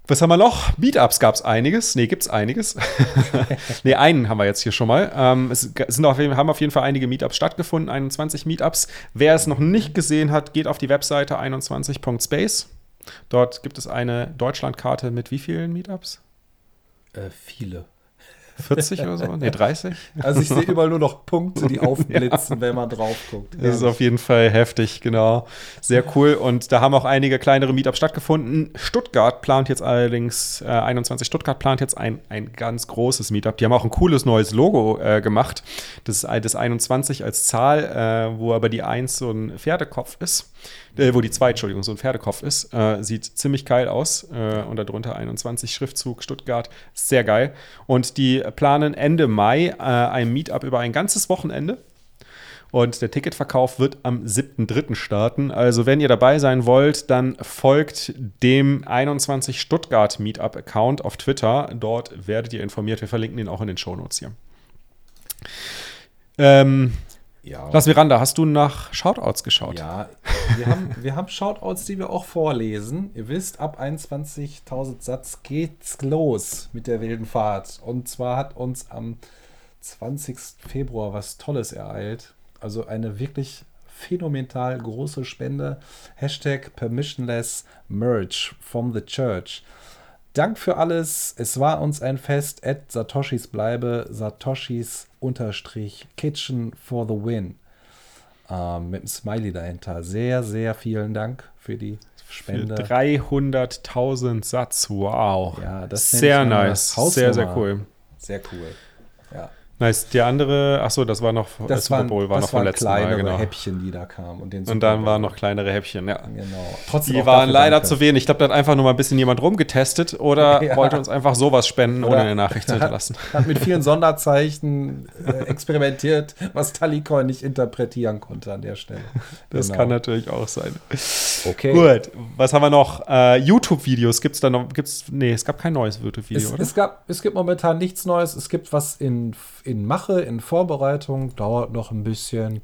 Was haben wir noch? Meetups gab es einiges. Nee, gibt es einiges. nee, einen haben wir jetzt hier schon mal. Ähm, es sind auf, haben auf jeden Fall einige Meetups stattgefunden, 21 Meetups. Wer es noch nicht gesehen hat, geht auf die Webseite 21.space. Dort gibt es eine Deutschlandkarte mit wie vielen Meetups? Äh, viele. 40 oder so? Ne, 30? Also ich sehe überall nur noch Punkte, die aufblitzen, ja. wenn man drauf guckt. Das ist auf jeden Fall heftig, genau. Sehr cool. Und da haben auch einige kleinere Meetups stattgefunden. Stuttgart plant jetzt allerdings, äh, 21 Stuttgart plant jetzt ein, ein ganz großes Meetup. Die haben auch ein cooles neues Logo äh, gemacht. Das ist das 21 als Zahl, äh, wo aber die 1 so ein Pferdekopf ist äh, wo die 2, Entschuldigung, so ein Pferdekopf ist. Äh, sieht ziemlich geil aus. Äh, und darunter 21 Schriftzug Stuttgart. Sehr geil. Und die planen Ende Mai äh, ein Meetup über ein ganzes Wochenende. Und der Ticketverkauf wird am 7.3. starten. Also, wenn ihr dabei sein wollt, dann folgt dem 21 Stuttgart Meetup-Account auf Twitter. Dort werdet ihr informiert. Wir verlinken ihn auch in den Shownotes hier. Ähm, ja. Lass Miranda, hast du nach Shoutouts geschaut? Ja, wir haben, wir haben Shoutouts, die wir auch vorlesen. Ihr wisst, ab 21.000 Satz geht's los mit der wilden Fahrt. Und zwar hat uns am 20. Februar was Tolles ereilt. Also eine wirklich phänomenal große Spende. Hashtag permissionless merge from the church. Dank für alles. Es war uns ein Fest. At Satoshis bleibe. Satoshis unterstrich Kitchen for the win. Ähm, mit einem Smiley dahinter. Sehr, sehr vielen Dank für die Spende. 300.000 Satz. Wow. Ja, das ist sehr nice. Sehr, sehr cool. Sehr cool. Ja. Nice. Die andere, ach so, das war noch das Super Bowl, war das noch vom letzten kleinere Mal, genau. Häppchen, die da kamen. Und, den und dann waren noch kleinere Häppchen, ja. Genau. Trotzdem die waren leider zu wenig. Ich glaube, da hat einfach nur mal ein bisschen jemand rumgetestet oder ja. wollte uns einfach sowas spenden, oder ohne eine Nachricht zu hinterlassen. Hat, hat mit vielen Sonderzeichen äh, experimentiert, was Talikoin nicht interpretieren konnte an der Stelle. Das genau. kann natürlich auch sein. Okay. Gut, was haben wir noch? Äh, YouTube-Videos gibt es da noch? Gibt's, nee, es gab kein neues YouTube-Video, oder? Es, gab, es gibt momentan nichts Neues. Es gibt was in, in Mache, in Vorbereitung, dauert noch ein bisschen.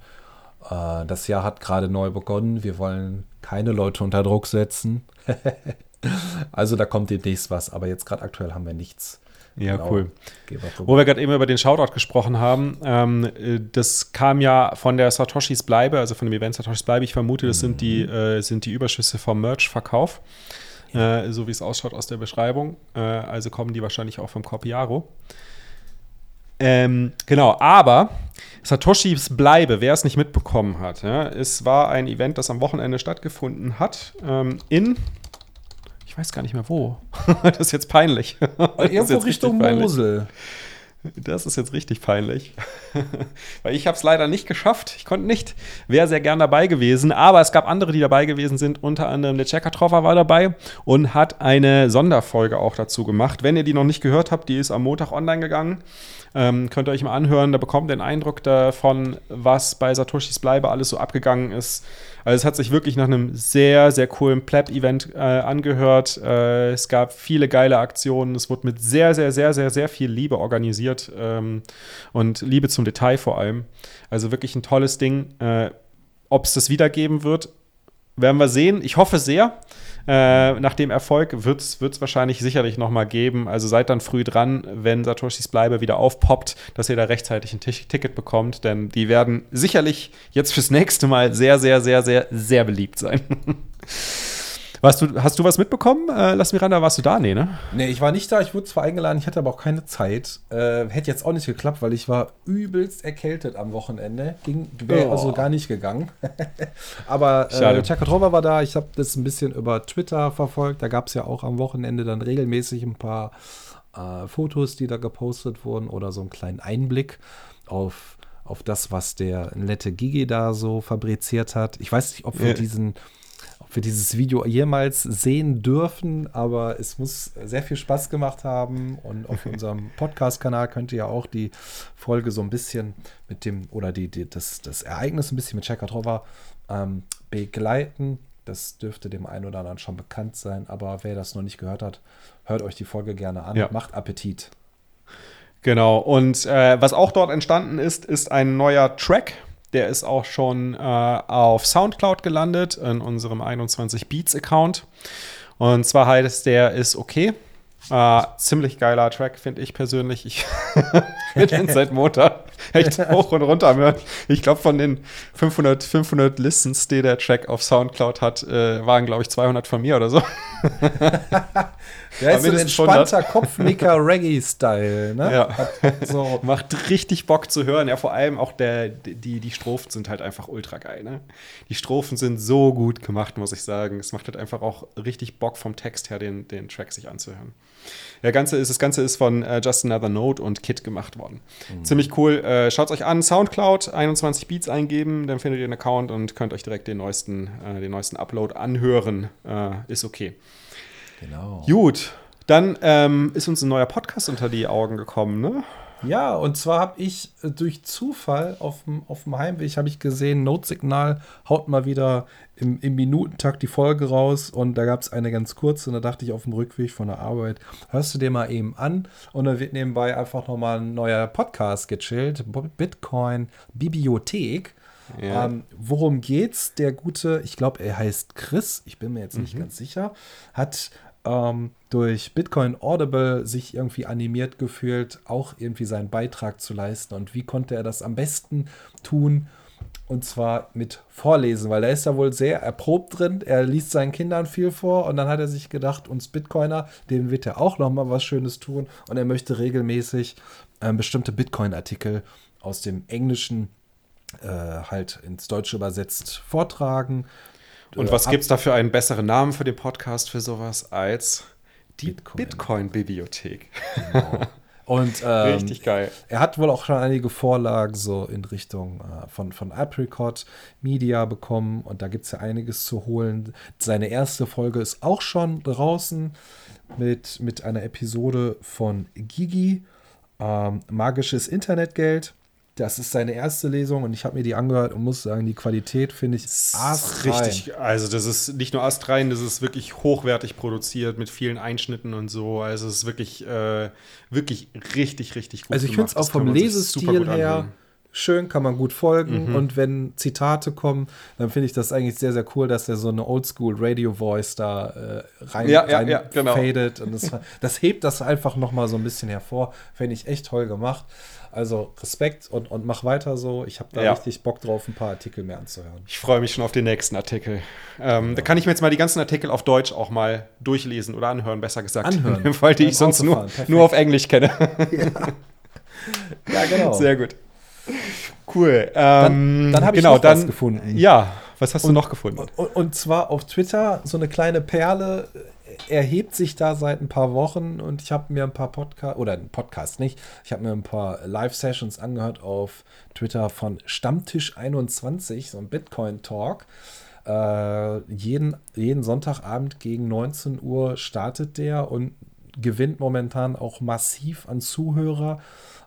Äh, das Jahr hat gerade neu begonnen. Wir wollen keine Leute unter Druck setzen. also da kommt demnächst was, aber jetzt gerade aktuell haben wir nichts. Ja, genau. cool. Wo wir gerade eben über den Shoutout gesprochen haben, ähm, äh, das kam ja von der Satoshis Bleibe, also von dem Event Satoshis Bleibe. Ich vermute, das mhm. sind, die, mhm. äh, sind die Überschüsse vom Merch-Verkauf, ja. äh, so wie es ausschaut aus der Beschreibung. Äh, also kommen die wahrscheinlich auch vom Copiaro. Ähm, genau, aber Satoshis Bleibe, wer es nicht mitbekommen hat, ja, es war ein Event, das am Wochenende stattgefunden hat ähm, in ich weiß gar nicht mehr wo. das ist jetzt peinlich. Irgendwo jetzt Richtung Mosel. Das ist jetzt richtig peinlich. Weil ich habe es leider nicht geschafft. Ich konnte nicht. Wäre sehr gern dabei gewesen. Aber es gab andere, die dabei gewesen sind. Unter anderem der Checkertroffer war dabei und hat eine Sonderfolge auch dazu gemacht. Wenn ihr die noch nicht gehört habt, die ist am Montag online gegangen. Ähm, könnt ihr euch mal anhören. Da bekommt ihr den Eindruck davon, was bei Satoshis Bleibe alles so abgegangen ist. Also es hat sich wirklich nach einem sehr, sehr coolen Pleb-Event äh, angehört. Äh, es gab viele geile Aktionen. Es wurde mit sehr, sehr, sehr, sehr, sehr viel Liebe organisiert ähm, und Liebe zum Detail vor allem. Also wirklich ein tolles Ding. Äh, Ob es das wiedergeben wird, werden wir sehen. Ich hoffe sehr. Äh, nach dem Erfolg wird es wahrscheinlich sicherlich noch mal geben. Also seid dann früh dran, wenn Satoshis Bleibe wieder aufpoppt, dass ihr da rechtzeitig ein Ticket bekommt, denn die werden sicherlich jetzt fürs nächste Mal sehr, sehr, sehr, sehr, sehr beliebt sein. Warst du, hast du was mitbekommen? Äh, Lass Miranda, warst du da? Nee, ne? Nee, ich war nicht da. Ich wurde zwar eingeladen, ich hatte aber auch keine Zeit. Äh, hätte jetzt auch nicht geklappt, weil ich war übelst erkältet am Wochenende. Ging, wäre oh. also gar nicht gegangen. aber äh, Chakatrova war da. Ich habe das ein bisschen über Twitter verfolgt. Da gab es ja auch am Wochenende dann regelmäßig ein paar äh, Fotos, die da gepostet wurden oder so einen kleinen Einblick auf auf das, was der nette Gigi da so fabriziert hat. Ich weiß nicht, ob wir ja. diesen für dieses Video jemals sehen dürfen, aber es muss sehr viel Spaß gemacht haben und auf unserem Podcast-Kanal könnt ihr ja auch die Folge so ein bisschen mit dem oder die, die das, das Ereignis ein bisschen mit Chekatrova ähm, begleiten. Das dürfte dem einen oder anderen schon bekannt sein, aber wer das noch nicht gehört hat, hört euch die Folge gerne an. Ja. Macht Appetit. Genau. Und äh, was auch dort entstanden ist, ist ein neuer Track. Der ist auch schon äh, auf Soundcloud gelandet in unserem 21 Beats Account. Und zwar heißt der ist okay. Uh, ziemlich geiler Track, finde ich persönlich. Ich bin seit Montag echt hoch und runter hören. Ich glaube, von den 500, 500 Listens, die der Track auf Soundcloud hat, äh, waren, glaube ich, 200 von mir oder so. Der ist so ein entspannter Kopfnicker-Reggae-Style, ne? Ja. so. Macht richtig Bock zu hören. Ja, vor allem auch der, die, die Strophen sind halt einfach ultra geil, ne? Die Strophen sind so gut gemacht, muss ich sagen. Es macht halt einfach auch richtig Bock vom Text her, den, den Track sich anzuhören. Der Ganze ist, das Ganze ist von äh, Just Another Note und Kit gemacht worden. Mhm. Ziemlich cool. Äh, Schaut euch an, Soundcloud, 21 Beats eingeben, dann findet ihr einen Account und könnt euch direkt den neuesten, äh, den neuesten Upload anhören. Äh, ist okay. Genau. Gut, dann ähm, ist uns ein neuer Podcast unter die Augen gekommen, ne? Ja, und zwar habe ich äh, durch Zufall auf dem, auf dem Heimweg habe ich gesehen, Notsignal haut mal wieder im, im Minutentakt die Folge raus und da gab es eine ganz kurze und da dachte ich auf dem Rückweg von der Arbeit, hörst du dir mal eben an und dann wird nebenbei einfach nochmal ein neuer Podcast gechillt, Bitcoin Bibliothek. Ja. Ähm, worum geht's? Der gute, ich glaube, er heißt Chris, ich bin mir jetzt nicht mhm. ganz sicher, hat ähm, durch Bitcoin Audible sich irgendwie animiert gefühlt, auch irgendwie seinen Beitrag zu leisten. Und wie konnte er das am besten tun? Und zwar mit Vorlesen, weil er ist da wohl sehr erprobt drin. Er liest seinen Kindern viel vor und dann hat er sich gedacht, uns Bitcoiner, denen wird er auch noch mal was Schönes tun. Und er möchte regelmäßig äh, bestimmte Bitcoin-Artikel aus dem Englischen äh, halt ins Deutsche übersetzt vortragen. Und was gibt es da für einen besseren Namen für den Podcast für sowas als die Bitcoin-Bibliothek? Bitcoin genau. Und ähm, richtig geil. Er hat wohl auch schon einige Vorlagen so in Richtung äh, von, von Apricot Media bekommen und da gibt es ja einiges zu holen. Seine erste Folge ist auch schon draußen mit, mit einer Episode von Gigi, ähm, Magisches Internetgeld. Das ist seine erste Lesung und ich habe mir die angehört und muss sagen, die Qualität finde ich astrein. Richtig, also das ist nicht nur astrein, das ist wirklich hochwertig produziert mit vielen Einschnitten und so. Also es ist wirklich, äh, wirklich richtig, richtig gut. Also ich finde es auch vom Lesestil her schön, kann man gut folgen. Mhm. Und wenn Zitate kommen, dann finde ich das eigentlich sehr, sehr cool, dass er so eine Oldschool-Radio-Voice da äh, rein, ja, rein ja, genau. fadet. Und das, das hebt das einfach noch mal so ein bisschen hervor. Finde ich echt toll gemacht. Also Respekt und, und mach weiter so. Ich habe da ja. richtig Bock drauf, ein paar Artikel mehr anzuhören. Ich freue mich schon auf den nächsten Artikel. Ähm, ja. Da kann ich mir jetzt mal die ganzen Artikel auf Deutsch auch mal durchlesen oder anhören, besser gesagt. Anhören. Weil die ich sonst nur, nur auf Englisch kenne. Ja. ja, genau. Sehr gut. Cool. Ähm, dann, dann habe ich genau, noch dann, was gefunden. Ja, was hast und, du noch gefunden? Und, und, zwar auf Twitter so eine kleine Perle erhebt sich da seit ein paar Wochen und ich habe mir ein paar Podcasts, oder ein Podcast nicht, ich habe mir ein paar Live-Sessions angehört auf Twitter von Stammtisch21, so ein Bitcoin-Talk. Äh, jeden, jeden Sonntagabend gegen 19 Uhr startet der und gewinnt momentan auch massiv an Zuhörer.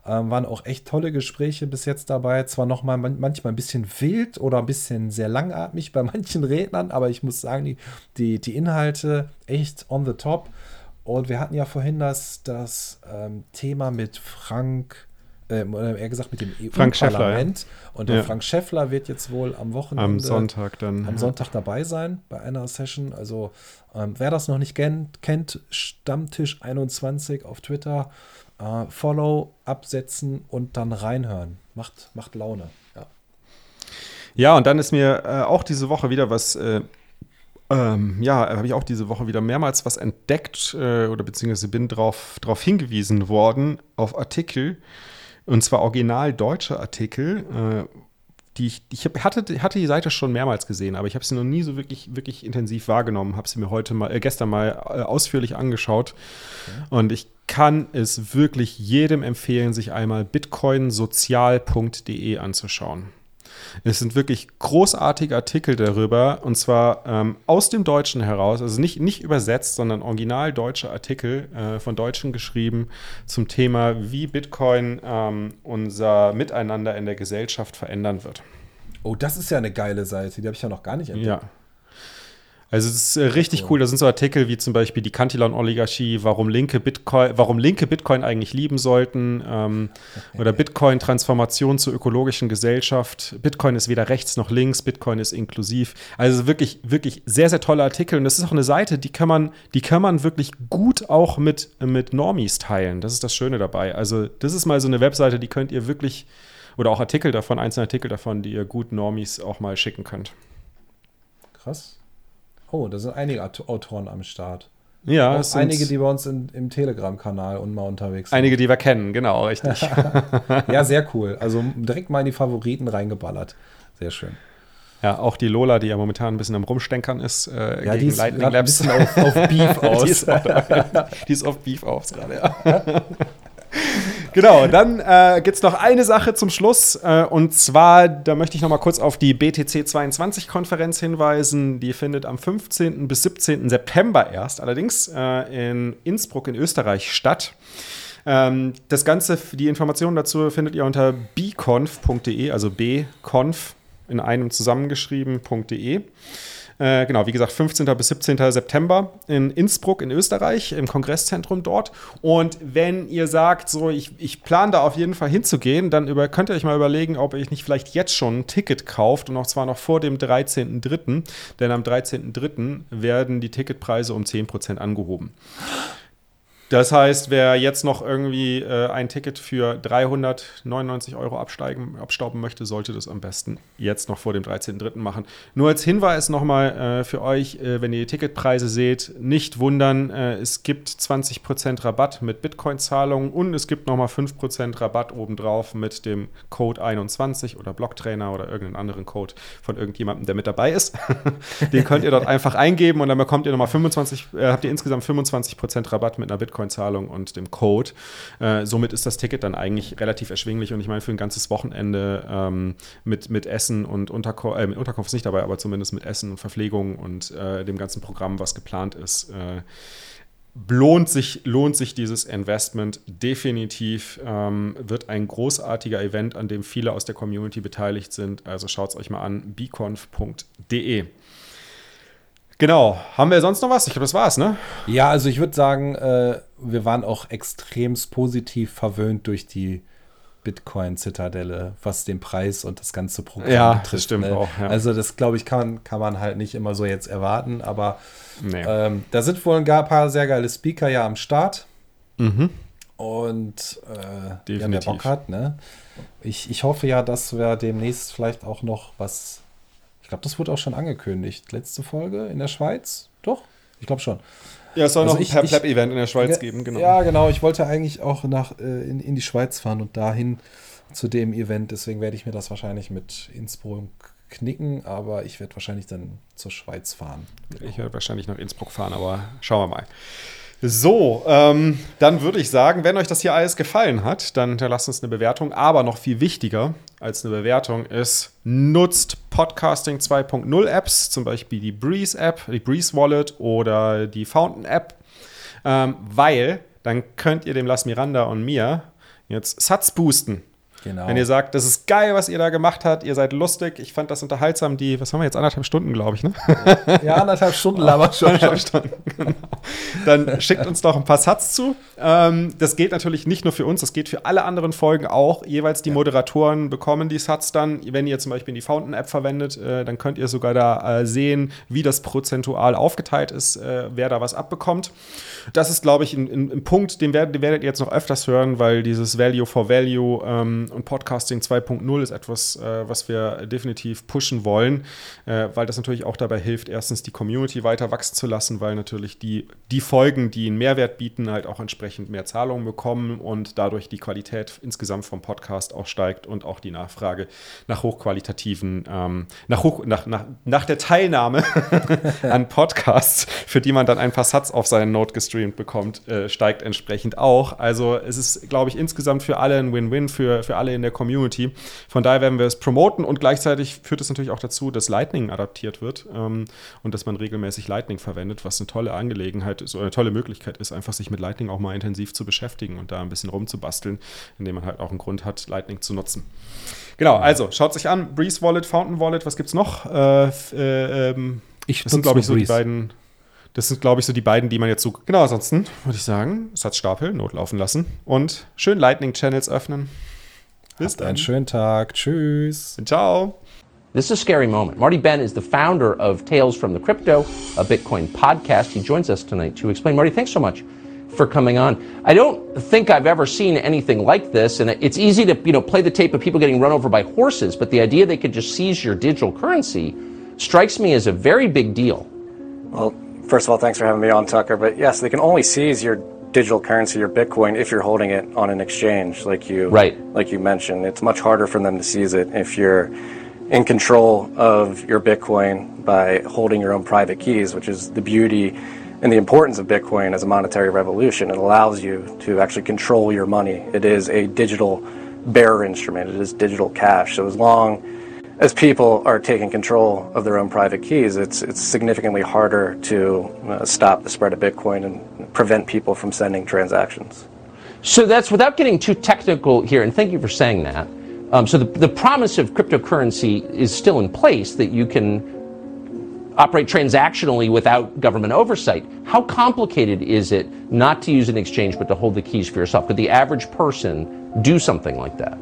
Ähm, waren auch echt tolle Gespräche bis jetzt dabei. Zwar noch mal manchmal ein bisschen wild oder ein bisschen sehr langatmig bei manchen Rednern, aber ich muss sagen, die, die, die Inhalte echt on the top. Und wir hatten ja vorhin das, das ähm, Thema mit Frank, äh, eher gesagt mit dem EU-Parlament. Ja. Und der ja. Frank Schäffler wird jetzt wohl am Wochenende. Am Sonntag dann. Am Sonntag dabei sein bei einer Session. Also, ähm, wer das noch nicht kennt, kennt Stammtisch 21 auf Twitter. Äh, Follow, absetzen und dann reinhören. Macht, macht Laune. Ja. ja, und dann ist mir äh, auch diese Woche wieder was. Äh, ähm, ja, habe ich auch diese Woche wieder mehrmals was entdeckt äh, oder beziehungsweise bin darauf drauf hingewiesen worden auf Artikel und zwar original deutsche Artikel, äh, die ich, ich hatte, hatte die Seite schon mehrmals gesehen, aber ich habe sie noch nie so wirklich, wirklich intensiv wahrgenommen, habe sie mir heute mal, äh, gestern mal äh, ausführlich angeschaut. Okay. Und ich kann es wirklich jedem empfehlen, sich einmal bitcoinsozial.de anzuschauen. Es sind wirklich großartige Artikel darüber und zwar ähm, aus dem Deutschen heraus, also nicht, nicht übersetzt, sondern original deutsche Artikel äh, von Deutschen geschrieben zum Thema, wie Bitcoin ähm, unser Miteinander in der Gesellschaft verändern wird. Oh, das ist ja eine geile Seite, die habe ich ja noch gar nicht entdeckt. Ja. Also es ist äh, richtig cool. Da sind so Artikel wie zum Beispiel die Cantillon-Oligarchie, warum linke Bitcoin, warum linke Bitcoin eigentlich lieben sollten, ähm, oder Bitcoin-Transformation zur ökologischen Gesellschaft. Bitcoin ist weder rechts noch links, Bitcoin ist inklusiv. Also wirklich, wirklich sehr, sehr tolle Artikel. Und das ist auch eine Seite, die kann man, die kann man wirklich gut auch mit, mit Normies teilen. Das ist das Schöne dabei. Also, das ist mal so eine Webseite, die könnt ihr wirklich, oder auch Artikel davon, einzelne Artikel davon, die ihr gut Normies auch mal schicken könnt. Krass. Oh, da sind einige Autoren am Start. Ja, es einige, die bei uns in, im Telegram-Kanal und mal unterwegs sind. Einige, die wir kennen, genau, richtig. ja, sehr cool. Also direkt mal in die Favoriten reingeballert. Sehr schön. Ja, auch die Lola, die ja momentan ein bisschen am Rumstenkern ist, äh, ja, gegen die ist Lightning Labs. Ein bisschen auf, auf Beef aus. die, ist auf, die ist auf Beef aus gerade, ja. Genau, dann äh, gibt es noch eine Sache zum Schluss. Äh, und zwar, da möchte ich noch mal kurz auf die BTC 22-Konferenz hinweisen. Die findet am 15. bis 17. September erst, allerdings äh, in Innsbruck in Österreich statt. Ähm, das Ganze, die Informationen dazu findet ihr unter bconf.de, also bconf in einem zusammengeschrieben.de. Äh, genau, wie gesagt, 15. bis 17. September in Innsbruck in Österreich, im Kongresszentrum dort. Und wenn ihr sagt, so, ich, ich plane da auf jeden Fall hinzugehen, dann über, könnt ihr euch mal überlegen, ob ihr nicht vielleicht jetzt schon ein Ticket kauft und auch zwar noch vor dem 13.03., denn am 13.03. werden die Ticketpreise um 10% angehoben. Das heißt, wer jetzt noch irgendwie äh, ein Ticket für 399 Euro absteigen, abstauben möchte, sollte das am besten jetzt noch vor dem 13.03. machen. Nur als Hinweis nochmal äh, für euch, äh, wenn ihr die Ticketpreise seht, nicht wundern, äh, es gibt 20% Rabatt mit Bitcoin-Zahlungen und es gibt nochmal 5% Rabatt obendrauf mit dem Code 21 oder Blocktrainer oder irgendeinen anderen Code von irgendjemandem, der mit dabei ist. Den könnt ihr dort einfach eingeben und dann bekommt ihr nochmal 25, äh, habt ihr insgesamt 25% Rabatt mit einer Bitcoin Bitcoin-Zahlung und dem Code. Äh, somit ist das Ticket dann eigentlich relativ erschwinglich und ich meine, für ein ganzes Wochenende ähm, mit, mit Essen und Unterko äh, mit Unterkunft nicht dabei, aber zumindest mit Essen und Verpflegung und äh, dem ganzen Programm, was geplant ist äh, lohnt sich, lohnt sich dieses Investment definitiv. Ähm, wird ein großartiger Event, an dem viele aus der Community beteiligt sind. Also schaut es euch mal an, beconf.de. Genau. Haben wir sonst noch was? Ich glaube, das war's, ne? Ja, also ich würde sagen, äh, wir waren auch extremst positiv verwöhnt durch die Bitcoin-Zitadelle, was den Preis und das ganze Programm ja, betrifft. Das stimmt ne? auch. Ja. Also, das glaube ich, kann, kann man halt nicht immer so jetzt erwarten, aber nee. ähm, da sind wohl ein paar sehr geile Speaker ja am Start. Mhm. Und äh, ja, wer Bock hat, ne? Ich, ich hoffe ja, dass wir demnächst vielleicht auch noch was glaube, das wurde auch schon angekündigt. Letzte Folge in der Schweiz. Doch? Ich glaube schon. Ja, es soll also noch ein Pleb-Event in der Schweiz geben, genau. Ja, genau. Ich wollte eigentlich auch nach, äh, in, in die Schweiz fahren und dahin zu dem Event. Deswegen werde ich mir das wahrscheinlich mit Innsbruck knicken, aber ich werde wahrscheinlich dann zur Schweiz fahren. Genau. Ich werde wahrscheinlich nach Innsbruck fahren, aber schauen wir mal. So, ähm, dann würde ich sagen, wenn euch das hier alles gefallen hat, dann lasst uns eine Bewertung. Aber noch viel wichtiger als eine Bewertung ist, nutzt Podcasting 2.0 Apps, zum Beispiel die Breeze App, die Breeze Wallet oder die Fountain App, ähm, weil dann könnt ihr dem Las Miranda und mir jetzt Satz boosten. Genau. Wenn ihr sagt, das ist geil, was ihr da gemacht habt, ihr seid lustig, ich fand das unterhaltsam, die, was haben wir jetzt, anderthalb Stunden, glaube ich, ne? Ja, anderthalb Stunden labert schon. anderthalb Stunden, genau. Dann schickt uns doch ein paar Satz zu. Ähm, das gilt natürlich nicht nur für uns, das geht für alle anderen Folgen auch. Jeweils die ja. Moderatoren bekommen die Satz dann. Wenn ihr zum Beispiel die Fountain-App verwendet, äh, dann könnt ihr sogar da äh, sehen, wie das prozentual aufgeteilt ist, äh, wer da was abbekommt. Das ist, glaube ich, ein, ein, ein Punkt, den werdet, den werdet, ihr jetzt noch öfters hören, weil dieses Value for Value ähm, und Podcasting 2.0 ist etwas, äh, was wir definitiv pushen wollen, äh, weil das natürlich auch dabei hilft, erstens die Community weiter wachsen zu lassen, weil natürlich die, die Folgen, die einen Mehrwert bieten, halt auch entsprechend mehr Zahlungen bekommen und dadurch die Qualität insgesamt vom Podcast auch steigt und auch die Nachfrage nach hochqualitativen, ähm, nach, hoch, nach, nach, nach der Teilnahme an Podcasts, für die man dann ein paar Satz auf seinen Note gestreamt bekommt, äh, steigt entsprechend auch. Also es ist, glaube ich, insgesamt für alle ein Win-Win, für, für alle alle in der Community. Von daher werden wir es promoten und gleichzeitig führt es natürlich auch dazu, dass Lightning adaptiert wird ähm, und dass man regelmäßig Lightning verwendet, was eine tolle Angelegenheit ist, oder eine tolle Möglichkeit ist, einfach sich mit Lightning auch mal intensiv zu beschäftigen und da ein bisschen rumzubasteln, indem man halt auch einen Grund hat, Lightning zu nutzen. Genau, also schaut sich an, Breeze Wallet, Fountain Wallet, was gibt's noch? Äh, äh, ähm, ich das sind, glaube ich, so Breeze. die beiden das sind, glaube ich, so die beiden, die man jetzt so. Genau, ansonsten würde ich sagen, Satzstapel notlaufen lassen und schön Lightning Channels öffnen. Bis dann. einen schönen Tag. Tschüss. Und ciao. This is a scary moment. Marty Ben is the founder of Tales from the Crypto, a Bitcoin podcast. He joins us tonight to explain. Marty, thanks so much for coming on. I don't think I've ever seen anything like this, and it's easy to you know play the tape of people getting run over by horses, but the idea they could just seize your digital currency strikes me as a very big deal. Well, First of all, thanks for having me on, Tucker. But yes, they can only seize your digital currency, your Bitcoin, if you're holding it on an exchange, like you right. like you mentioned. It's much harder for them to seize it if you're in control of your Bitcoin by holding your own private keys, which is the beauty and the importance of Bitcoin as a monetary revolution. It allows you to actually control your money. It is a digital bearer instrument. It is digital cash. So as long as people are taking control of their own private keys, it's it's significantly harder to uh, stop the spread of Bitcoin and prevent people from sending transactions. So that's without getting too technical here, and thank you for saying that. Um, so the, the promise of cryptocurrency is still in place that you can operate transactionally without government oversight. How complicated is it not to use an exchange but to hold the keys for yourself? Could the average person do something like that?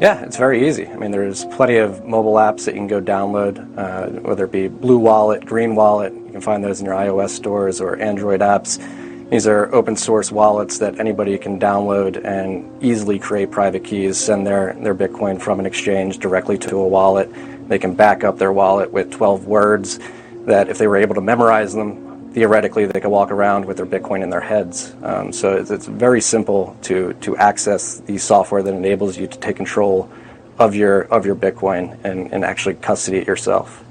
Yeah, it's very easy. I mean, there's plenty of mobile apps that you can go download, uh, whether it be Blue Wallet, Green Wallet. You can find those in your iOS stores or Android apps. These are open source wallets that anybody can download and easily create private keys, send their, their Bitcoin from an exchange directly to a wallet. They can back up their wallet with 12 words that if they were able to memorize them, theoretically they could walk around with their Bitcoin in their heads. Um, so it's, it's, very simple to to access the software that enables you to take control of your of your Bitcoin and, and actually custody it yourself.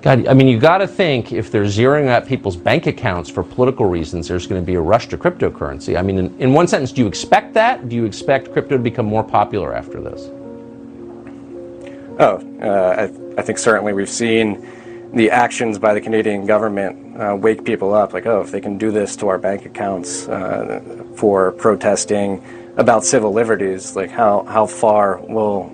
God, I mean, you got to think if they're zeroing out people's bank accounts for political reasons, there's going to be a rush to cryptocurrency. I mean, in, in one sentence, do you expect that? Do you expect crypto to become more popular after this? Oh, uh, I, th- I think certainly we've seen the actions by the Canadian government uh, wake people up like, oh, if they can do this to our bank accounts uh, for protesting about civil liberties, like how, how far will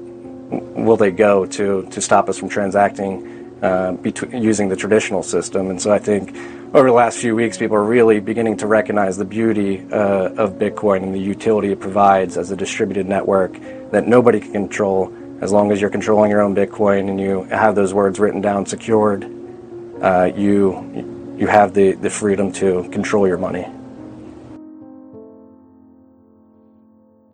will they go to, to stop us from transacting uh, using the traditional system? And so I think over the last few weeks, people are really beginning to recognize the beauty uh, of Bitcoin and the utility it provides as a distributed network that nobody can control as long as you're controlling your own Bitcoin and you have those words written down secured, uh, you you have the, the freedom to control your money.